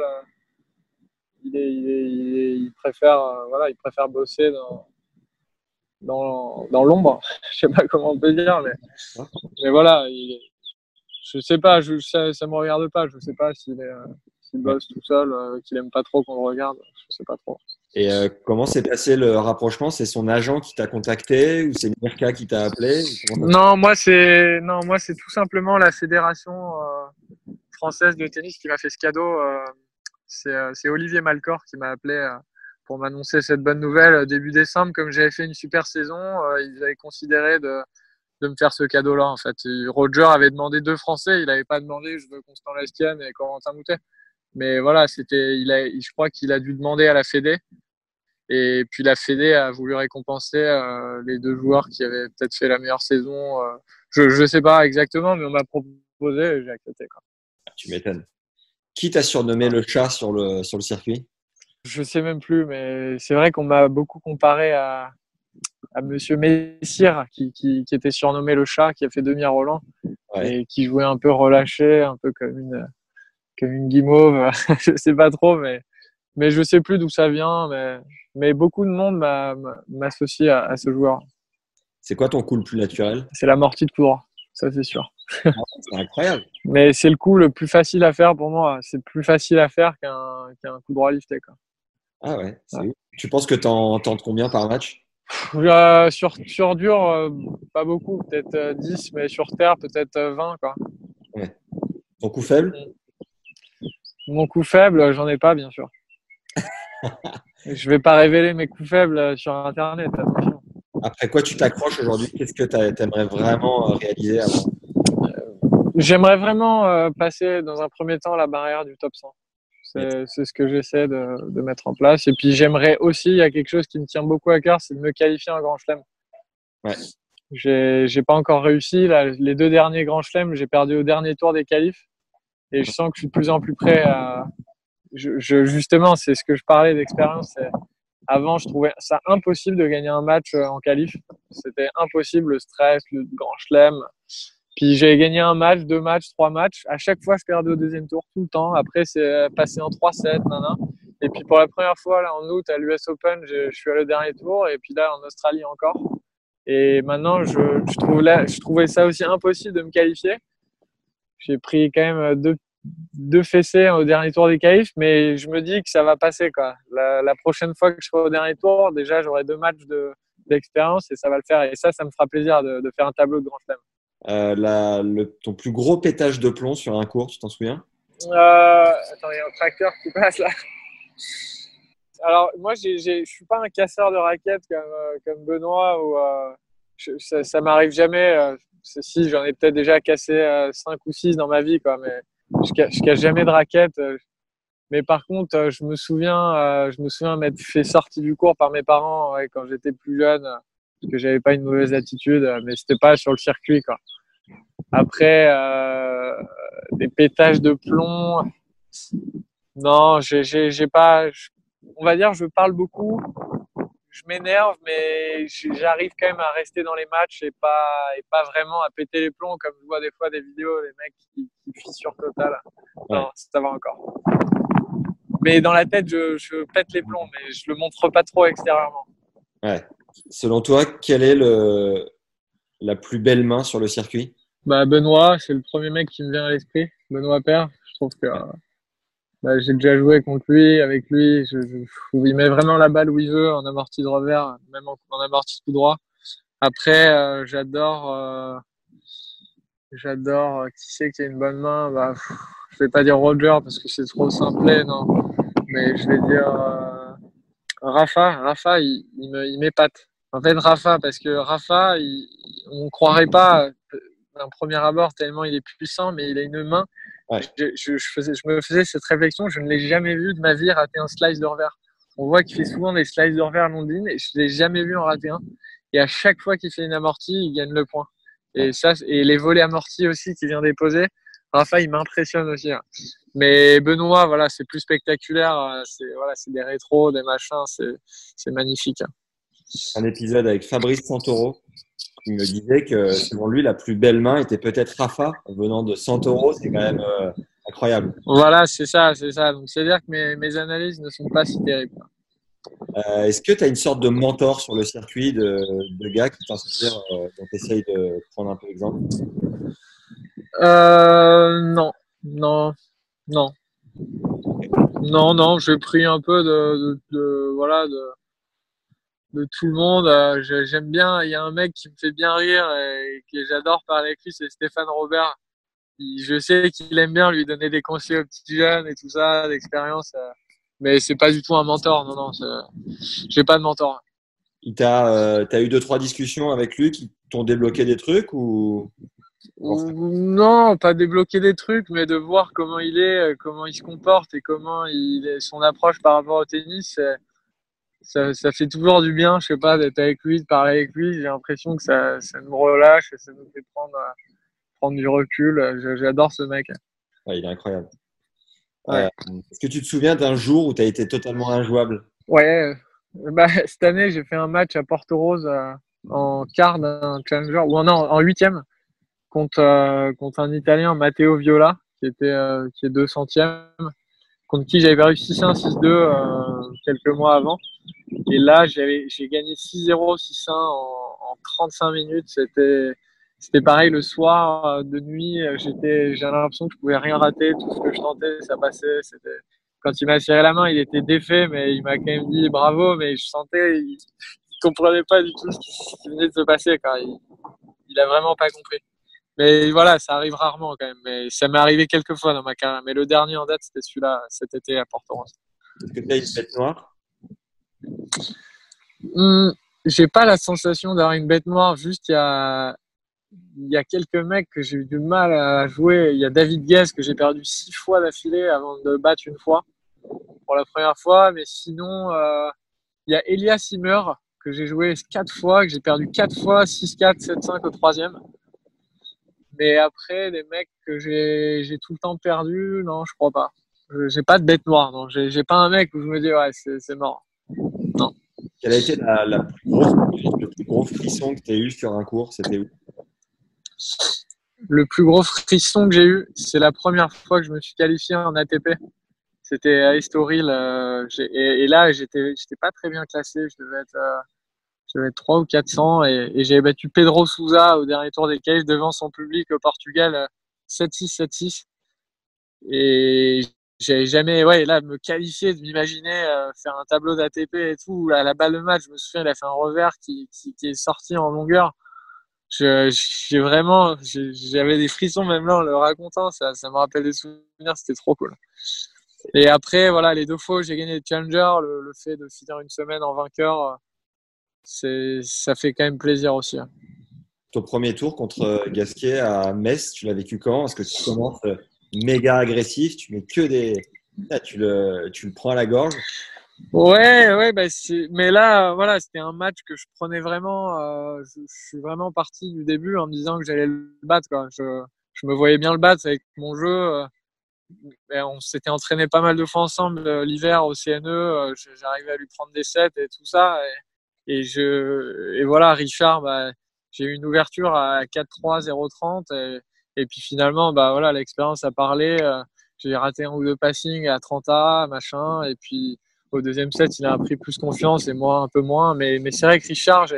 il, préfère, euh, voilà, il préfère bosser dans, dans, dans l'ombre. je sais pas comment on peut dire, mais, mais voilà, il, je sais pas, je, ça, ça me regarde pas, je sais pas euh, s'il bosse tout seul, qu'il aime pas trop qu'on le regarde, je sais pas trop. Et euh, comment s'est passé le rapprochement? C'est son agent qui t'a contacté ou c'est Mirka qui t'a appelé? Non, moi c'est non, moi c'est tout simplement la fédération euh, française de tennis qui m'a fait ce cadeau. euh, c'est Olivier Malcor qui m'a appelé pour m'annoncer cette bonne nouvelle début décembre. Comme j'avais fait une super saison, ils avaient considéré de de me faire ce cadeau-là en fait. Et Roger avait demandé deux Français, il n'avait pas demandé je veux Constant Lestienne et Corentin Moutet. Mais voilà, c'était, il a, je crois qu'il a dû demander à la Fédé. Et puis la Fédé a voulu récompenser euh, les deux joueurs qui avaient peut-être fait la meilleure saison. euh, je je sais pas exactement, mais on m'a proposé et j'ai accepté. Quoi. Tu m'étonnes. Qui t'a surnommé le chat sur le, sur le circuit? Je sais même plus, mais c'est vrai qu'on m'a beaucoup comparé à, à Monsieur Messire, qui, qui, qui était surnommé le chat, qui a fait demi à Roland Ouais. et qui jouait un peu relâché, un peu comme une comme une guimauve. je sais pas trop, mais mais je sais plus d'où ça vient, mais mais beaucoup de monde m'a- m'a- m'associe à, à ce joueur. C'est quoi ton coup le plus naturel? C'est l'amorti de coup droit, ça c'est sûr. C'est incroyable. Mais c'est le coup le plus facile à faire pour moi. C'est plus facile à faire qu'un qu'un coup droit lifté. Quoi. Ah ouais, Ouais. Tu penses que t'en tentes combien par match? Euh, sur, sur dur, euh, pas beaucoup, peut-être euh, 10, mais sur terre, peut-être euh, 20. Quoi. Ton coup faible? Mon coup faible, euh, j'en ai pas, bien sûr. Je vais pas révéler mes coups faibles euh, sur Internet, attention. Après quoi tu t'accroches aujourd'hui? Qu'est-ce que t'a- t'aimerais vraiment euh, réaliser avant? J'aimerais vraiment euh, passer dans un premier temps la barrière du top 100. C'est ce que j'essaie de, de mettre en place. Et puis j'aimerais aussi, il y a quelque chose qui me tient beaucoup à cœur, c'est de me qualifier en Grand Chelem. Ouais. J'ai pas encore réussi. Là, les deux derniers Grands Chelem, j'ai perdu au dernier tour des qualifs. Et je sens que je suis de plus en plus prêt à. Justement, c'est ce que je parlais d'expérience. Avant, je trouvais ça impossible de gagner un match euh, en qualif. C'était impossible, le stress, le Grand Chelem. Puis j'ai gagné un match, deux matchs, trois matchs. À chaque fois, je perdais au deuxième tour tout le temps. Après, c'est passé en 3-7, nanana. Et puis pour la première fois, là, en août, à l'US Open, je, suis allé au dernier tour. Et puis là, en Australie encore. Et maintenant, je, je, trouvais ça aussi impossible de me qualifier. J'ai pris quand même deux, deux fessées au dernier tour des qualifs, mais je me dis que ça va passer. Quoi. La, la prochaine fois que je serai au dernier tour, déjà, j'aurai deux matchs de- d'expérience et ça va le faire. Et ça, ça me fera plaisir de, de faire un tableau de grand chelem. Euh, la- le- ton plus gros pétage de plomb sur un cours, tu t'en souviens? Euh, attends, il y a un tracteur qui passe là. Alors, moi, je suis pas un casseur de raquettes comme, euh, comme Benoît ou ça, ça m'arrive jamais. Si, j'en ai peut-être déjà cassé 5 ou 6 dans ma vie, quoi, mais je, je casse jamais de raquettes. euh. mais par contre, euh, je me souviens, euh, je me souviens m'être fait sortir du cours par mes parents ouais, quand j'étais plus jeune, que j'avais pas une mauvaise attitude, mais c'était pas sur le circuit, quoi. Après, euh, des pétages de plomb. Non, j'ai, pas. on va dire, je parle beaucoup, je m'énerve, mais j'arrive quand même à rester dans les matchs et pas, et pas vraiment à péter les plombs comme je vois des fois des vidéos, les mecs qui, qui fissurent total. Non, ça va encore. Mais dans la tête, je, je pète les plombs, mais je le montre pas trop extérieurement. Ouais. Selon toi, quelle est le, la plus belle main sur le circuit? Bah, Benoît, c'est le premier mec qui me vient à l'esprit. Benoît Père, je trouve que euh, bah, j'ai déjà joué contre lui, avec lui. Il met vraiment la balle où il veut, en amorti de revers, même en, en amorti tout droit. Après, euh, j'adore, euh, j'adore. euh, Qui c'est qui a une bonne main bah, pff, Je vais pas dire Roger parce que c'est trop simplé, non. Mais je vais dire Rafa. Rafa, il, il m'épate. En fait, Rafa, parce que Rafa, on croirait pas d'un premier abord tellement il est puissant, mais il a une main. Ouais. Je, je, je faisais, je me faisais cette réflexion, je ne l'ai jamais vu de ma vie rater un slice de revers. On voit qu'il fait souvent des slices de revers Londine et je l'ai jamais vu en rater un. Et à chaque fois qu'il fait une amortie, il gagne le point. Et ça, et les volets amortis aussi qu'il vient déposer, Rafa, il m'impressionne aussi. hein. Mais Benoît, voilà, c'est plus spectaculaire. euh, C'est voilà, c'est des rétros, des machins, c'est c'est magnifique. hein. Un épisode avec Fabrice Santoro qui me disait que selon lui, la plus belle main était peut-être Rafa venant de Santoro. C'est quand même euh, incroyable. Voilà, c'est ça, c'est ça. Donc c'est à dire que mes, mes analyses ne sont pas si terribles. Euh, Est-ce que tu as une sorte de mentor sur le circuit de, de gars qui t'inspirent, euh, dont tu essayes de prendre un peu exemple Euh, non, non, non, non, non. J'ai pris un peu de, de, de- voilà de de tout le monde. Euh, J'aime bien. Il y a un mec qui me fait bien rire et que j'adore parler avec lui, c'est Stéphane Robert. Il- je sais qu'il aime bien lui donner des conseils aux petits jeunes et tout ça, d'expérience. euh, mais c'est pas du tout un mentor. Non, non. J'ai pas de mentor. T'a, euh, t'as eu deux trois discussions avec lui qui t'ont débloqué des trucs ou? Non, pas débloquer des trucs, mais de voir comment il est, comment il se comporte et comment il est, son approche par rapport au tennis, ça, ça fait toujours du bien, je sais pas, d'être avec lui, de parler avec lui. J'ai l'impression que ça, ça nous relâche et ça nous fait prendre, euh, prendre du recul. J'adore ce mec. Ouais, il est incroyable. Ouais. Euh, Est-ce que tu te souviens d'un jour où tu as été totalement injouable? Ouais, euh, bah, cette année, j'ai fait un match à Porto Rose euh, en quart d'un challenger, ou non, en huitième, contre, euh, contre un Italien, Matteo Viola, qui était qui est 200e, contre qui j'avais perdu 6-1, 6-2 euh, quelques mois avant. Et là, j'avais j'ai gagné 6-0, 6-1 en, en 35 minutes. C'était pareil le soir, euh, de nuit. euh, j'ai l'impression que je pouvais rien rater. Tout ce que je tentais, ça passait. Quand il m'a serré la main, il était défait, mais il m'a quand même dit bravo. Mais je sentais, il, il comprenait pas du tout ce qui, venait de se passer. Quand il, il a vraiment pas compris. Mais voilà, ça arrive rarement quand même. Mais ça m'est arrivé quelques fois dans ma carrière. Mais le dernier en date, c'était celui-là, cet été à Porto. Est-ce que tu as une bête noire? Hum, j'ai pas la sensation d'avoir une bête noire. Juste, il y a, quelques mecs que j'ai eu du mal à jouer. Il y a David Guest que j'ai perdu six fois d'affilée avant de battre une fois. pour la première fois. Mais sinon, il y a Elias Simmer que j'ai joué quatre fois, que j'ai perdu quatre fois, 6-4, 7-5 au troisième. Mais après, les mecs que j'ai tout le temps perdu, non, je crois pas. J'ai pas de bête noire, non. J'ai pas un mec où je me dis, ouais, c'est mort. Non. Quel a été la, plus grosse, le plus gros frisson que tu as eu sur un cours C'était où? Le plus gros frisson que j'ai eu, c'est la première fois que je me suis qualifié en ATP. C'était à Estoril. Euh, et, là, j'étais pas très bien classé. Je devais être, euh, je devais être 3 ou 400. Et, et j'avais battu Pedro Souza au dernier tour des cages devant son public au Portugal 7-6, euh, 7-6. Et j'ai jamais, ouais, là, me qualifier, de m'imaginer euh, faire un tableau d'ATP et tout, à la balle de match, je me souviens, il a fait un revers qui, qui, est sorti en longueur. J'ai vraiment, j'avais des frissons même là en le racontant, ça, ça me rappelle des souvenirs, c'était trop cool. Et après, voilà, les deux fois j'ai gagné le Challenger, le, fait de finir une semaine en vainqueur, c'est, ça fait quand même plaisir aussi. Hein. Ton premier tour contre Gasquet à Metz, tu l'as vécu quand? Est-ce que tu commences euh, méga agressif, tu mets que des. tu, le, tu le prends à la gorge. Ouais, ouais, bah mais là, voilà, c'était un match que je prenais vraiment. Euh, je, suis vraiment parti du début en me disant que j'allais le battre. Quoi. Je, me voyais bien le battre avec mon jeu. Euh, on s'était entraîné pas mal de fois ensemble euh, l'hiver au CNE. J'arrivais à lui prendre des sets et tout ça. Et, et je, et voilà, Richard, bah, j'ai eu une ouverture à 4-3, 0-30. Et, et puis finalement, bah voilà, l'expérience a parlé. Euh, j'ai raté un ou deux passings à 30 A, machin. Et puis au deuxième set, il a pris plus confiance et moi un peu moins. Mais, mais c'est vrai que Richard, je,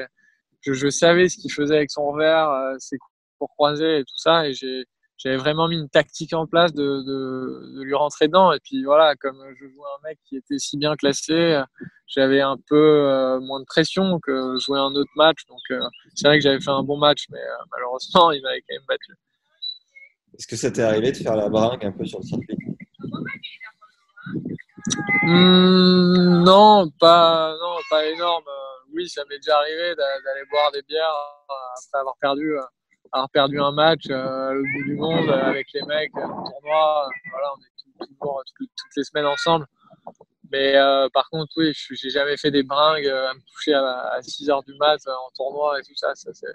je, savais ce qu'il faisait avec son revers, euh, ses coups pour croiser et tout ça. Et j'avais vraiment mis une tactique en place de, de, de, lui rentrer dedans. Et puis voilà, comme je jouais un mec qui était si bien classé, j'avais un peu euh, moins de pression que jouer un autre match. Donc c'est vrai que j'avais fait un bon match, mais malheureusement, il m'avait quand même battu. Est-ce que ça t'est arrivé de faire la bringue un peu sur le circuit? Mmh, Non, pas, non, pas énorme. Oui, ça m'est déjà arrivé d'aller boire des bières euh, après avoir perdu, euh, avoir perdu un match euh, au bout du monde avec les mecs au tournoi. Voilà, on est toujours toutes, les semaines ensemble. Mais par contre, oui, j'ai jamais fait des bringues à me toucher à, 6 heures du mat en tournoi et tout ça. ça c'est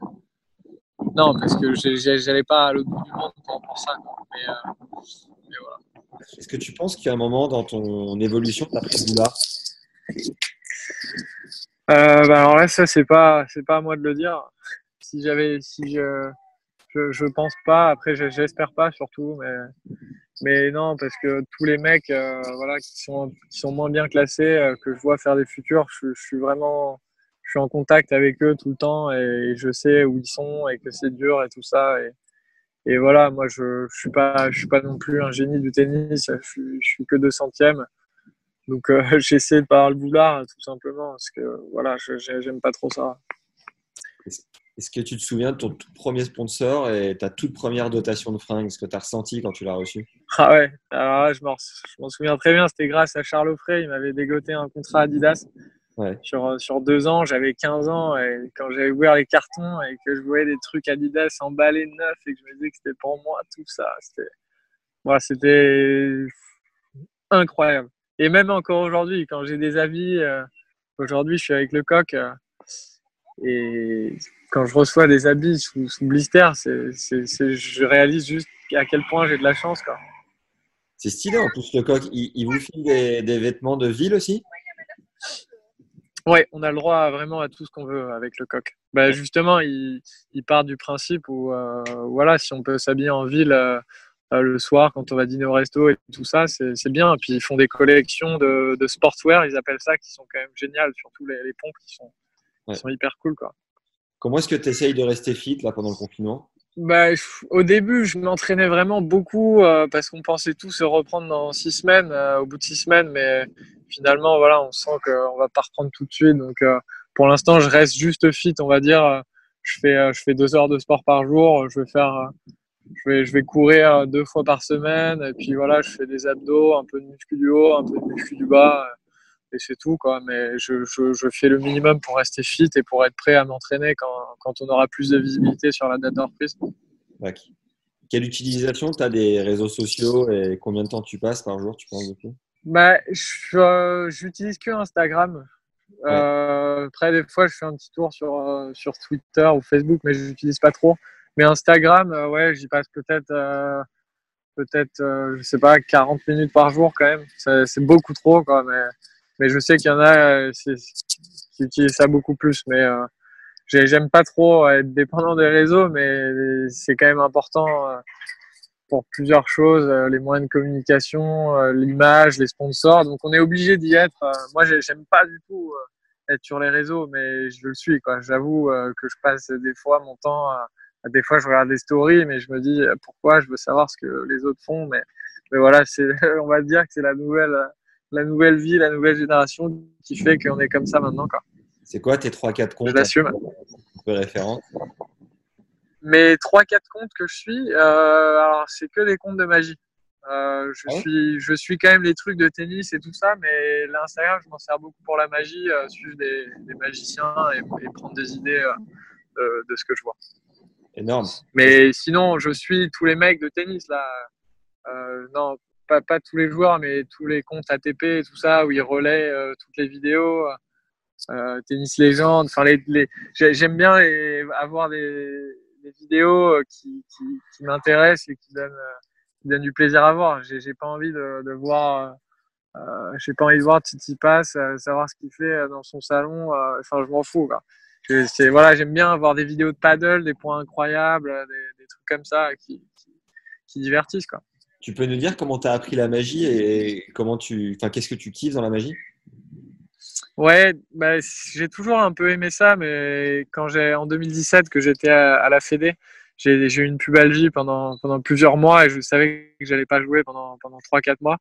non, parce que j'allais pas à l'autre bout du monde pour, ça. Euh, mais, voilà. Est-ce que tu penses qu'il y a un moment dans ton évolution que tu as pris boulard euh, bah alors là, ça c'est pas c'est pas à moi de le dire. Si j'avais si je, je, je pense pas. Après, j'espère pas surtout, mais mais non parce que tous les mecs euh, voilà qui sont qui sont moins bien classés euh, que je vois faire des futurs, je, je suis vraiment je suis en contact avec eux tout le temps et je sais où ils sont et que c'est dur et tout ça. Et, et voilà, moi, je je suis pas, je suis pas non plus un génie du tennis. Je suis, je suis que deux centièmes. Donc, euh, j'essaie de pas le boulard, tout simplement, parce que voilà, j'aime pas trop ça. Est-ce que tu te souviens de ton tout premier sponsor et ta toute première dotation de fringues, ce que tu as ressenti quand tu l'as reçu? Ah ouais, alors je m'en souviens très bien, c'était grâce à Charles Offray, il m'avait dégoté un contrat Adidas sur, euh, sur deux ans, j'avais 15 ans et quand j'avais ouvert les cartons et que je voyais des trucs Adidas emballés neufs et que je me disais que c'était pour moi, tout ça, c'était voilà, c'était incroyable. Et même encore aujourd'hui, quand j'ai des avis, euh, aujourd'hui je suis avec le coq euh, et quand je reçois des habits sous, sous blister, c'est, je réalise juste à quel point j'ai de la chance. C'est stylé en plus le coq. Il, il vous file des, des, vêtements de ville aussi? Ouais, on a le droit vraiment à tout ce qu'on veut avec le coq. Bah, justement, il, il part du principe où, euh, voilà, si on peut s'habiller en ville euh, euh, le soir quand on va dîner au resto et tout ça, c'est bien. Et puis ils font des collections de, de, sportswear, ils appellent ça, qui sont quand même géniales, surtout les, les pompes qui sont, qui sont hyper cool. Quoi. Comment est-ce que tu essayes de rester fit là pendant le confinement? Bah, au début, je m'entraînais vraiment beaucoup euh, parce qu'on pensait tout se reprendre dans six semaines, euh, au bout de six semaines, mais finalement, voilà, on sent qu'on va pas reprendre tout de suite. Donc, euh, pour l'instant, je reste juste fit, on va dire. Je fais, je fais deux heures de sport par jour. Je vais faire, je vais, je vais courir deux fois par semaine. Et puis voilà, je fais des abdos, un peu de muscu du haut, un peu de muscu du bas et c'est tout quoi. Mais je, je, je, fais le minimum pour rester fit et pour être prêt à m'entraîner quand, quand, on aura plus de visibilité sur la date de reprise. Quelle utilisation tu as des réseaux sociaux et combien de temps tu passes par jour, tu penses depuis? Bah, j'utilise que Instagram. Euh, après, des fois, je fais un petit tour sur, euh, sur Twitter ou Facebook, mais je l'utilise pas trop. Mais Instagram, euh, ouais, j'y passe peut-être, euh, peut-être, euh, je sais pas, 40 minutes par jour quand même. C'est c'est beaucoup trop, quoi. Mais, mais je sais qu'il y en a euh, qui utilisent ça beaucoup plus. Mais euh, j'ai- j'aime pas trop être dépendant des réseaux, mais c'est quand même important. euh, pour plusieurs choses, euh, les moyens de communication, l'image, les sponsors. Donc on est obligé d'y être. Moi, j'ai- j'aime pas du tout être sur les réseaux, mais je le suis. J'avoue que je passe des fois mon temps. des fois, je regarde des stories, mais je me dis pourquoi? Je veux savoir ce que les autres font. Mais, mais voilà, on va dire que c'est la nouvelle, la nouvelle vie, la nouvelle génération qui fait qu'on est comme ça maintenant. Quoi. C'est quoi tes 3-4 comptes Je l'assume. un peu référents Mes 3-4 comptes que je suis, euh, alors c'est que des comptes de magie. Euh, je, Ah suis, je suis quand même les trucs de tennis et tout ça, mais l'Instagram, je m'en sers beaucoup pour la magie, euh, suivre des, des magiciens et, et prendre des idées de, de ce que je vois. Énorme. Mais sinon, je suis tous les mecs de tennis là. Non, pas, tous les joueurs, mais tous les comptes ATP tout ça où ils relaient euh, toutes les vidéos. Euh, tennis légende. Enfin, les, les, j'ai- j'aime bien avoir des, vidéos euh, qui, m'intéressent et qui donnent, donnent du plaisir à voir. J'ai, pas envie de, voir. J'ai pas envie de voir Tsitsipas, euh, savoir ce qu'il fait dans son salon. Enfin, je m'en fous. Quoi. C'est, voilà, j'aime bien avoir des vidéos de paddle, des points incroyables, des, trucs comme ça qui, qui, qui divertissent. Quoi. Tu peux nous dire comment tu as appris la magie et comment tu. Enfin, qu'est-ce que tu kiffes dans la magie? Ouais, bah, j'ai toujours un peu aimé ça, mais quand j'ai en 2017 que j'étais à, la Fédé, j'ai eu une pubalgie pendant pendant plusieurs mois et je savais que j'allais pas jouer pendant pendant trois quatre mois.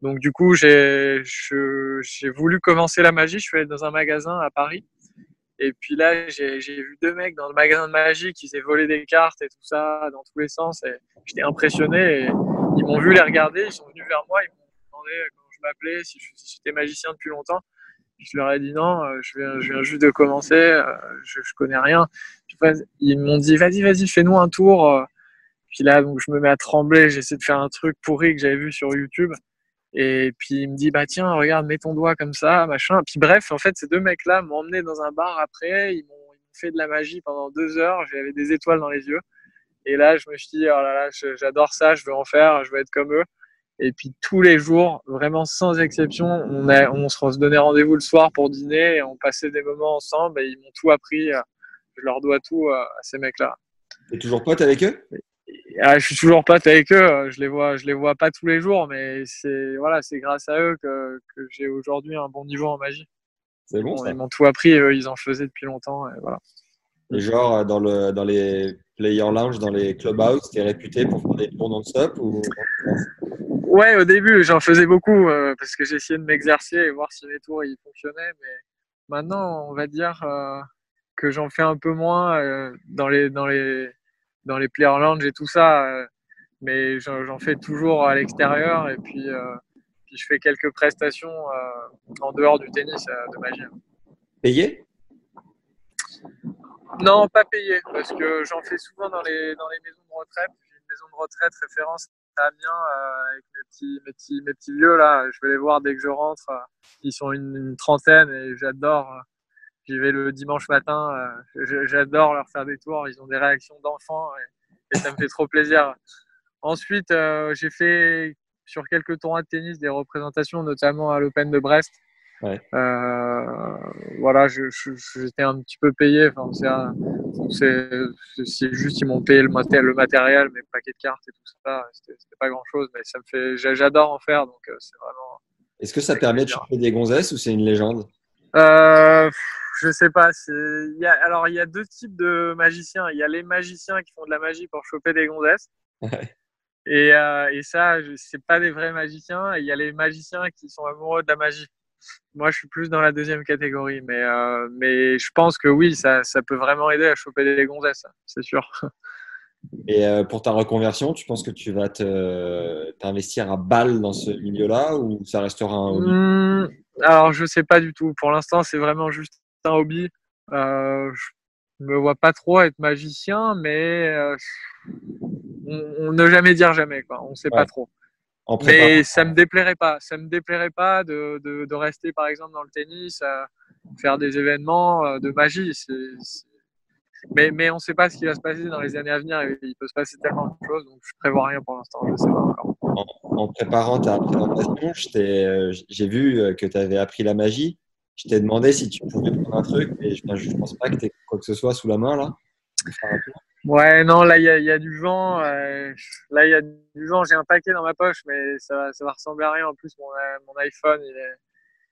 Donc du coup, j'ai voulu commencer la magie. Je suis allé dans un magasin à Paris et puis là, j'ai vu deux mecs dans le magasin de magie qui faisaient voler des cartes et tout ça dans tous les sens j'étais impressionné. Ils m'ont vu les regarder, ils sont venus vers moi, ils m'ont demandé comment je m'appelais, si j'étais magicien depuis longtemps. Je leur ai dit non, euh, je viens, juste de commencer, euh, je, je connais rien. Ils m'ont dit vas-y, vas-y, fais-nous un tour. euh. Puis là, donc je me mets à trembler, j'essaie de faire un truc pourri que j'avais vu sur YouTube. Et puis il me dit bah tiens, regarde, mets ton doigt comme ça, machin. Puis bref, en fait, ces deux mecs-là m'ont emmené dans un bar après, ils m'ont fait de la magie pendant deux heures, j'avais des étoiles dans les yeux. Et là, je me suis dit, oh là là, j'adore ça, je veux en faire, je veux être comme eux. Et puis tous les jours, vraiment sans exception, on, a, on se donnait rendez-vous le soir pour dîner et on passait des moments ensemble et ils m'ont tout appris. euh, Je leur dois tout euh, à ces mecs-là. T'es toujours pote avec eux? Et, ah, je suis toujours pote avec eux. euh, Je les vois, je les vois pas tous les jours, mais c'est voilà, c'est grâce à eux que, que j'ai aujourd'hui un bon niveau en magie. C'est bon ça. ils m'ont tout appris. Eux, ils en faisaient depuis longtemps. Et voilà. Et genre, dans, le, dans les player lounge, dans les clubhouse, t'es réputé pour faire des tours non-stop ou... Ouais, au début, j'en faisais beaucoup euh, parce que j'essayais de m'exercer et voir si mes tours ils fonctionnaient. Mais maintenant, on va dire euh, que j'en fais un peu moins euh, dans les dans les dans les player lounge et tout ça. mais j'en fais toujours à l'extérieur et puis puis je fais quelques prestations en dehors du tennis de magie. Payé? Non, pas payé, parce que j'en fais souvent dans les, maisons de retraite. J'ai une maison de retraite référence à Amiens euh, avec mes petits, mes, vieux là. Je vais les voir dès que je rentre. euh, Ils sont une, trentaine et j'adore. euh, J'y vais le dimanche matin. J'adore leur faire des tours. Ils ont des réactions d'enfants et, ça me fait trop plaisir. Ensuite, j'ai fait sur quelques tournois de tennis des représentations, notamment à l'Open de Brest. Ouais. Euh, voilà, j'étais un petit peu payé. Enfin, c'est juste ils m'ont payé le, maté- le matériel, mes paquets de cartes et tout ça. C'était pas grand chose, mais ça me fait. j'a- J'adore en faire, donc euh, c'est vraiment. Est-ce que ça permet de choper des gonzesses ou c'est une légende? Euh, je sais pas. c'est- Il y a, alors il y a deux types de magiciens. Il y a les magiciens qui font de la magie pour choper des gonzesses. Ouais. Et, euh, et ça, c'est pas des vrais magiciens. Il y a les magiciens qui sont amoureux de la magie. Moi, je suis plus dans la deuxième catégorie, mais euh, mais je pense que oui, ça, ça peut vraiment aider à choper des gonzesses, c'est sûr. Et euh, pour ta reconversion, tu penses que tu vas t'investir à balle dans ce milieu-là ou ça restera un hobby? Hmm, alors, je sais pas du tout. Pour l'instant, c'est vraiment juste un hobby. Euh, je me vois pas trop être magicien, mais euh, on, on ne jamais dire jamais, quoi. On sait Ouais. pas trop. En. Mais ça me déplairait pas. Ça me déplairait pas de, de, de rester, par exemple, dans le tennis, à faire des événements euh, de magie. Mais, mais on ne sait pas ce qui va se passer dans les années à venir. Il peut se passer tellement de choses, donc je prévois rien pour l'instant. Je ne sais pas encore. En, en préparant ta présentation, euh, j'ai vu euh, que tu avais appris la magie. Je t'ai demandé si tu pouvais prendre un truc, mais je ne pense pas que tu aies quoi que ce soit sous la main là. Tour. Ouais, non, là, il y a, il y a du vent. euh, là, il y a du vent. J'ai un paquet dans ma poche, mais ça, va- ça va ressembler à rien. En plus, mon, euh, mon iPhone, il est...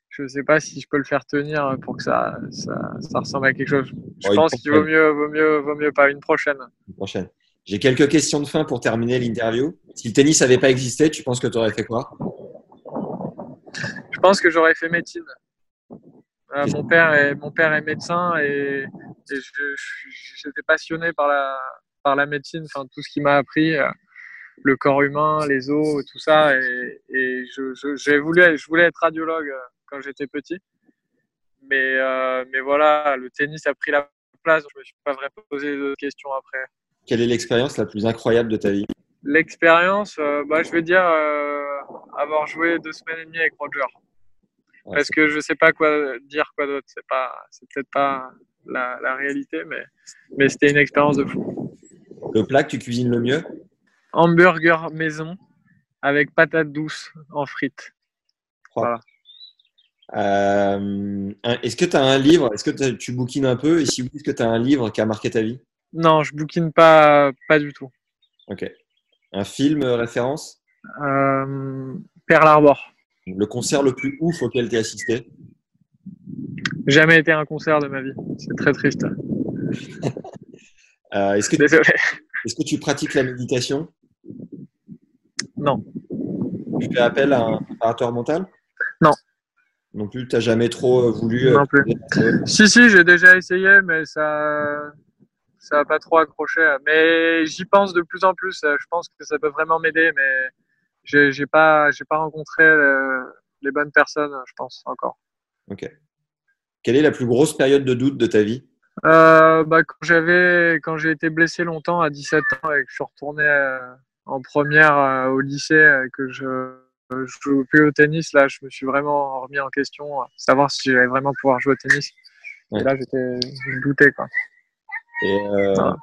je ne sais pas si je peux le faire tenir pour que ça, ça, ça ressemble à quelque chose. Je pense qu'il vaut mieux, vaut, mieux, vaut mieux pas une prochaine. Une prochaine. J'ai quelques questions de fin pour terminer l'interview. Si le tennis n'avait pas existé, tu penses que tu aurais fait quoi? Je pense que j'aurais fait médecine. Euh, mon, père est, mon père est médecin et, j'étais passionné par la, par la médecine, enfin, tout ce qui m'a appris, euh, le corps humain, les os, tout ça. Et, et je, je, j'ai voulu, je voulais être radiologue euh, quand j'étais petit. Mais, euh, mais voilà, le tennis a pris la place. Je me suis pas vraiment posé de questions après. Quelle est l'expérience la plus incroyable de ta vie? L'expérience, bah, je vais dire avoir joué deux semaines et demie avec Roger. Parce que je sais pas quoi dire quoi d'autre. C'est pas, c'est peut-être pas la, la réalité, mais, mais c'était une expérience de fou. Le plat que tu cuisines le mieux? Hamburger maison avec patates douces en frites. Voilà. Euh, Est-ce que tu as un livre? Est-ce que tu bouquines un peu? Et si oui, est-ce que tu as un livre qui a marqué ta vie? Non, je bouquine pas, pas du tout. Ok. Un film euh, référence? Euh, Pearl Harbor. Le concert le plus ouf auquel tu as assisté Jamais été à un concert de ma vie. C'est très triste. Euh, Est-ce que, Désolé. est-ce que tu pratiques la méditation? Non. Tu fais appel à un préparateur mental? Non. Non plus, tu n'as jamais trop euh, voulu. euh, Non plus. Si, si, j'ai déjà essayé, mais ça ça n'a pas trop accroché. Mais j'y pense de plus en plus. Je pense que ça peut vraiment m'aider, mais j'ai j'ai pas, j'ai pas rencontré euh, les bonnes personnes, je pense, encore. Ok. Quelle est la plus grosse période de doute de ta vie? Euh, bah, quand j'avais, quand j'ai été blessé longtemps à 17 ans et que je suis retourné euh, en première au lycée et que je je joue plus au tennis, là, je me suis vraiment remis en question, savoir si j'allais vraiment pouvoir jouer au tennis. Ouais. Et là, j'étais, je doutais, quoi. Et euh, Voilà.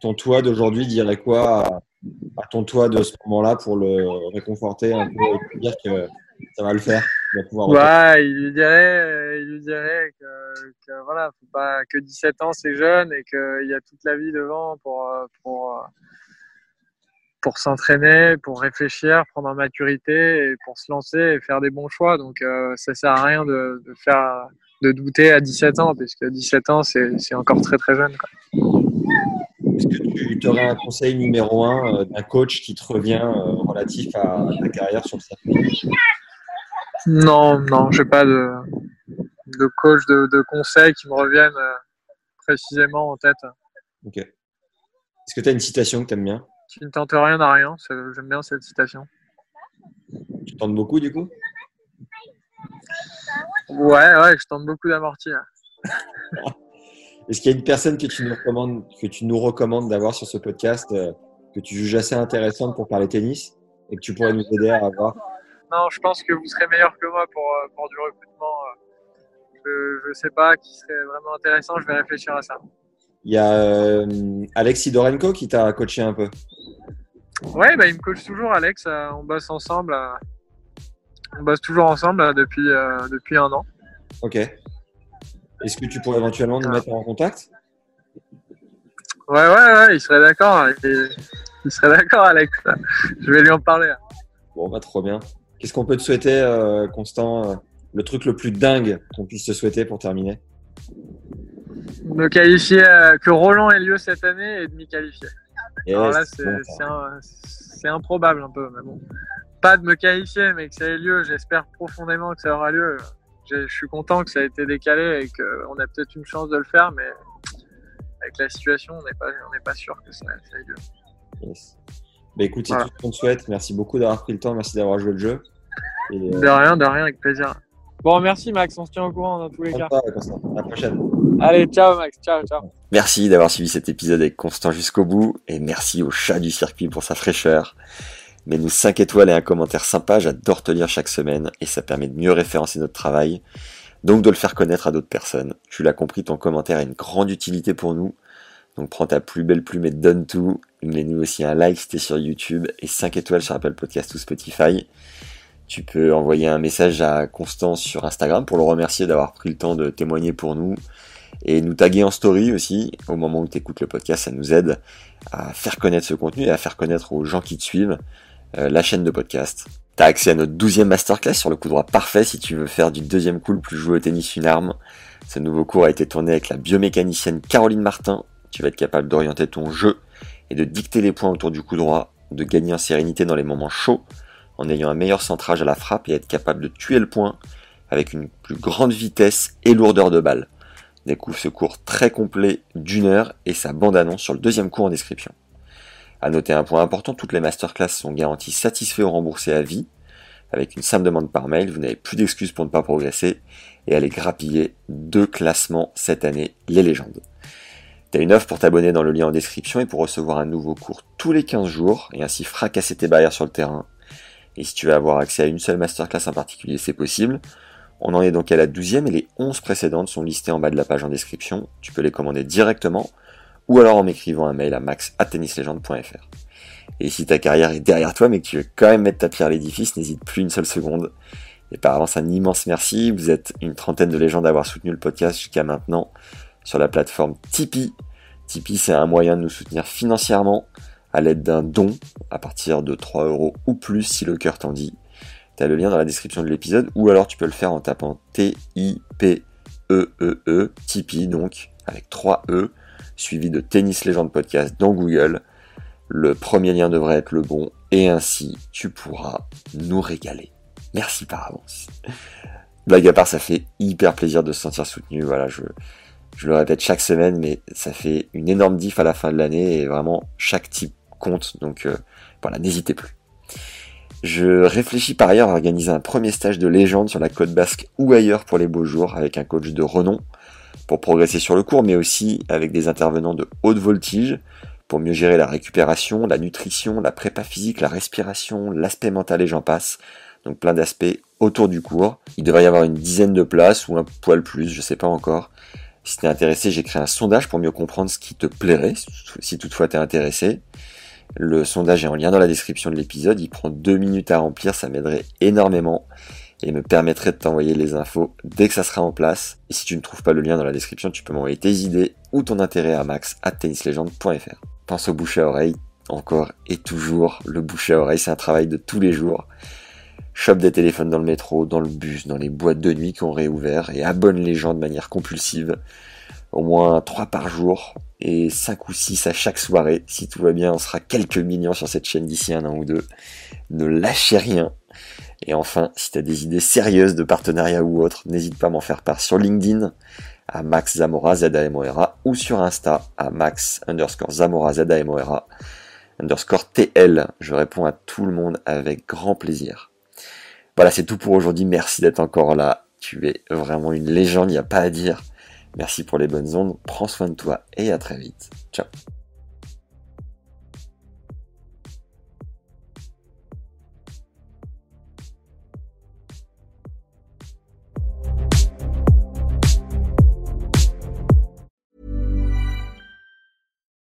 ton toi d'aujourd'hui dirait quoi à, à ton toi de ce moment-là pour le réconforter un peu et lui dire que ça va le faire il va pouvoir Ouais, il lui dirait, il lui dirait que, que voilà, faut pas que 17 ans c'est jeune et qu'il y a toute la vie devant pour euh, pour euh, pour s'entraîner, pour réfléchir, prendre en maturité et pour se lancer et faire des bons choix. Donc euh, ça sert à rien de, de faire de douter à 17 ans puisque 17 ans c'est c'est encore très très jeune. Quoi. Est-ce que tu aurais un conseil numéro un euh, d'un coach qui te revient euh, relatif à, ta carrière sur le circuit Non, non, j'ai pas de de coach de, de conseils qui me reviennent euh, précisément en tête. Ok. Est-ce que tu as une citation que tu aimes bien? Qui ne tente rien à rien, j'aime bien cette citation. Tu tentes beaucoup du coup? Ouais, ouais, je tente beaucoup d'amortir. Est-ce qu'il y a une personne que tu nous recommandes, que tu nous recommandes d'avoir sur ce podcast euh, que tu juges assez intéressante pour parler tennis et que tu pourrais nous aider à avoir? Non, je pense que vous serez meilleur que moi pour, euh, pour du recrutement. euh. Je, je sais pas qui serait vraiment intéressant, je vais réfléchir à ça. Il y a euh, Alex Sidorenko qui t'a coaché un peu. Ouais, bah, il me coach toujours, Alex. on bosse ensemble. on bosse toujours ensemble depuis, depuis un an. Ok. Est-ce que tu pourrais éventuellement nous mettre en contact? Ouais, ouais, ouais, il serait d'accord. Il, il serait d'accord, Alex. Je vais lui en parler. Bon, bah trop bien. Qu'est-ce qu'on peut te souhaiter, euh, Constant euh, Le truc le plus dingue qu'on puisse te souhaiter pour terminer? Me qualifier, euh, que Roland ait lieu cette année et de m'y qualifier. Alors là, bon, c'est improbable un peu, mais bon. Pas de me qualifier, mais que ça ait lieu. J'espère profondément que ça aura lieu. Je suis content que ça a été décalé et qu'on a peut-être une chance de le faire, mais avec la situation, on n'est pas, on n'est pas sûr que ça, ça ait lieu. Yes. Bah écoute, c'est Voilà. tout ce qu'on te souhaite. Merci beaucoup d'avoir pris le temps. Merci d'avoir joué le jeu. Et, euh, De rien, de rien, avec plaisir. Bon, merci Max, on se tient au courant dans tous les cas. À la prochaine. Allez, ciao Max, ciao, ciao. Merci d'avoir suivi cet épisode avec Constant jusqu'au bout et merci au chat du circuit pour sa fraîcheur. Mets-nous 5 étoiles et un commentaire sympa, j'adore te lire chaque semaine et ça permet de mieux référencer notre travail, donc de le faire connaître à d'autres personnes. Tu l'as compris, ton commentaire a une grande utilité pour nous, donc prends ta plus belle plume et donne tout. Mets-nous aussi un like si t'es sur YouTube et 5 étoiles sur Apple Podcast ou Spotify. Tu peux envoyer un message à Constance sur Instagram pour le remercier d'avoir pris le temps de témoigner pour nous et nous taguer en story aussi au moment où tu écoutes le podcast. Ça nous aide à faire connaître ce contenu et à faire connaître aux gens qui te suivent euh, la chaîne de podcast. T'as accès à notre douzième masterclass sur le coup droit parfait si tu veux faire du deuxième coup le plus joué au tennis une arme. Ce nouveau cours a été tourné avec la biomécanicienne Caroline Martin. Tu vas être capable d'orienter ton jeu et de dicter les points autour du coup droit, de gagner en sérénité dans les moments chauds en ayant un meilleur centrage à la frappe et être capable de tuer le point avec une plus grande vitesse et lourdeur de balle. Découvre ce cours très complet d'une heure et sa bande-annonce sur le deuxième cours en description. À noter un point important, toutes les masterclass sont garanties satisfaits ou remboursés à vie. Avec une simple demande par mail, vous n'avez plus d'excuses pour ne pas progresser et aller grappiller deux classements cette année, les légendes. T'as une offre pour t'abonner dans le lien en description et pour recevoir un nouveau cours tous les 15 jours et ainsi fracasser tes barrières sur le terrain et si tu veux avoir accès à une seule masterclass en particulier, c'est possible. On en est donc à la douzième et les 11 précédentes sont listées en bas de la page en description. Tu peux les commander directement ou alors en m'écrivant un mail à max.tennislegende.fr. Et si ta carrière est derrière toi mais que tu veux quand même mettre ta pierre à l'édifice, n'hésite plus une seule seconde. Et par avance, un immense merci. Vous êtes une trentaine de légendes à avoir soutenu le podcast jusqu'à maintenant sur la plateforme Tipeee. Tipeee, c'est un moyen de nous soutenir financièrement à l'aide d'un don à partir de 3 euros ou plus si le cœur t'en dit. Tu as le lien dans la description de l'épisode ou alors tu peux le faire en tapant T-I-P-E-E-E, -E, Tipeee donc, avec 3 E, suivi de Tennis Legend Podcast dans Google. Le premier lien devrait être le bon et ainsi tu pourras nous régaler. Merci par avance. Blague à part, ça fait hyper plaisir de se sentir soutenu. Voilà, je, je le répète chaque semaine, mais ça fait une énorme diff à la fin de l'année et vraiment chaque type compte. Donc euh, voilà, n'hésitez plus. Je réfléchis par ailleurs à organiser un premier stage de légende sur la côte basque ou ailleurs pour les beaux jours avec un coach de renom pour progresser sur le cours, mais aussi avec des intervenants de haute voltige pour mieux gérer la récupération, la nutrition, la prépa physique, la respiration, l'aspect mental et j'en passe. Donc plein d'aspects autour du cours. Il devrait y avoir une dizaine de places ou un poil plus, je sais pas encore. Si t'es intéressé, j'ai créé un sondage pour mieux comprendre ce qui te plairait, si toutefois t'es intéressé. Le sondage est en lien dans la description de l'épisode, il prend deux minutes à remplir, ça m'aiderait énormément et me permettrait de t'envoyer les infos dès que ça sera en place. Et si tu ne trouves pas le lien dans la description, tu peux m'envoyer tes idées ou ton intérêt à max at tennislegend.fr. Pense au bouche à oreille, encore et toujours, le bouche à oreille, c'est un travail de tous les jours. Chope des téléphones dans le métro, dans le bus, dans les boîtes de nuit qui ont réouvert et abonne les gens de manière compulsive au moins 3 par jour et 5 ou 6 à chaque soirée. Si tout va bien, on sera quelques millions sur cette chaîne d'ici un an ou deux. Ne lâchez rien. Et enfin, si tu as des idées sérieuses de partenariat ou autre, n'hésite pas à m'en faire part sur LinkedIn à Max Zamora ZAMORA ou sur Insta à Max underscore Zamora ZAMORA underscore TL. Je réponds à tout le monde avec grand plaisir. Voilà, c'est tout pour aujourd'hui. Merci d'être encore là. Tu es vraiment une légende, il n'y a pas à dire. Merci pour les bonnes ondes, prends soin de toi et à très vite. Ciao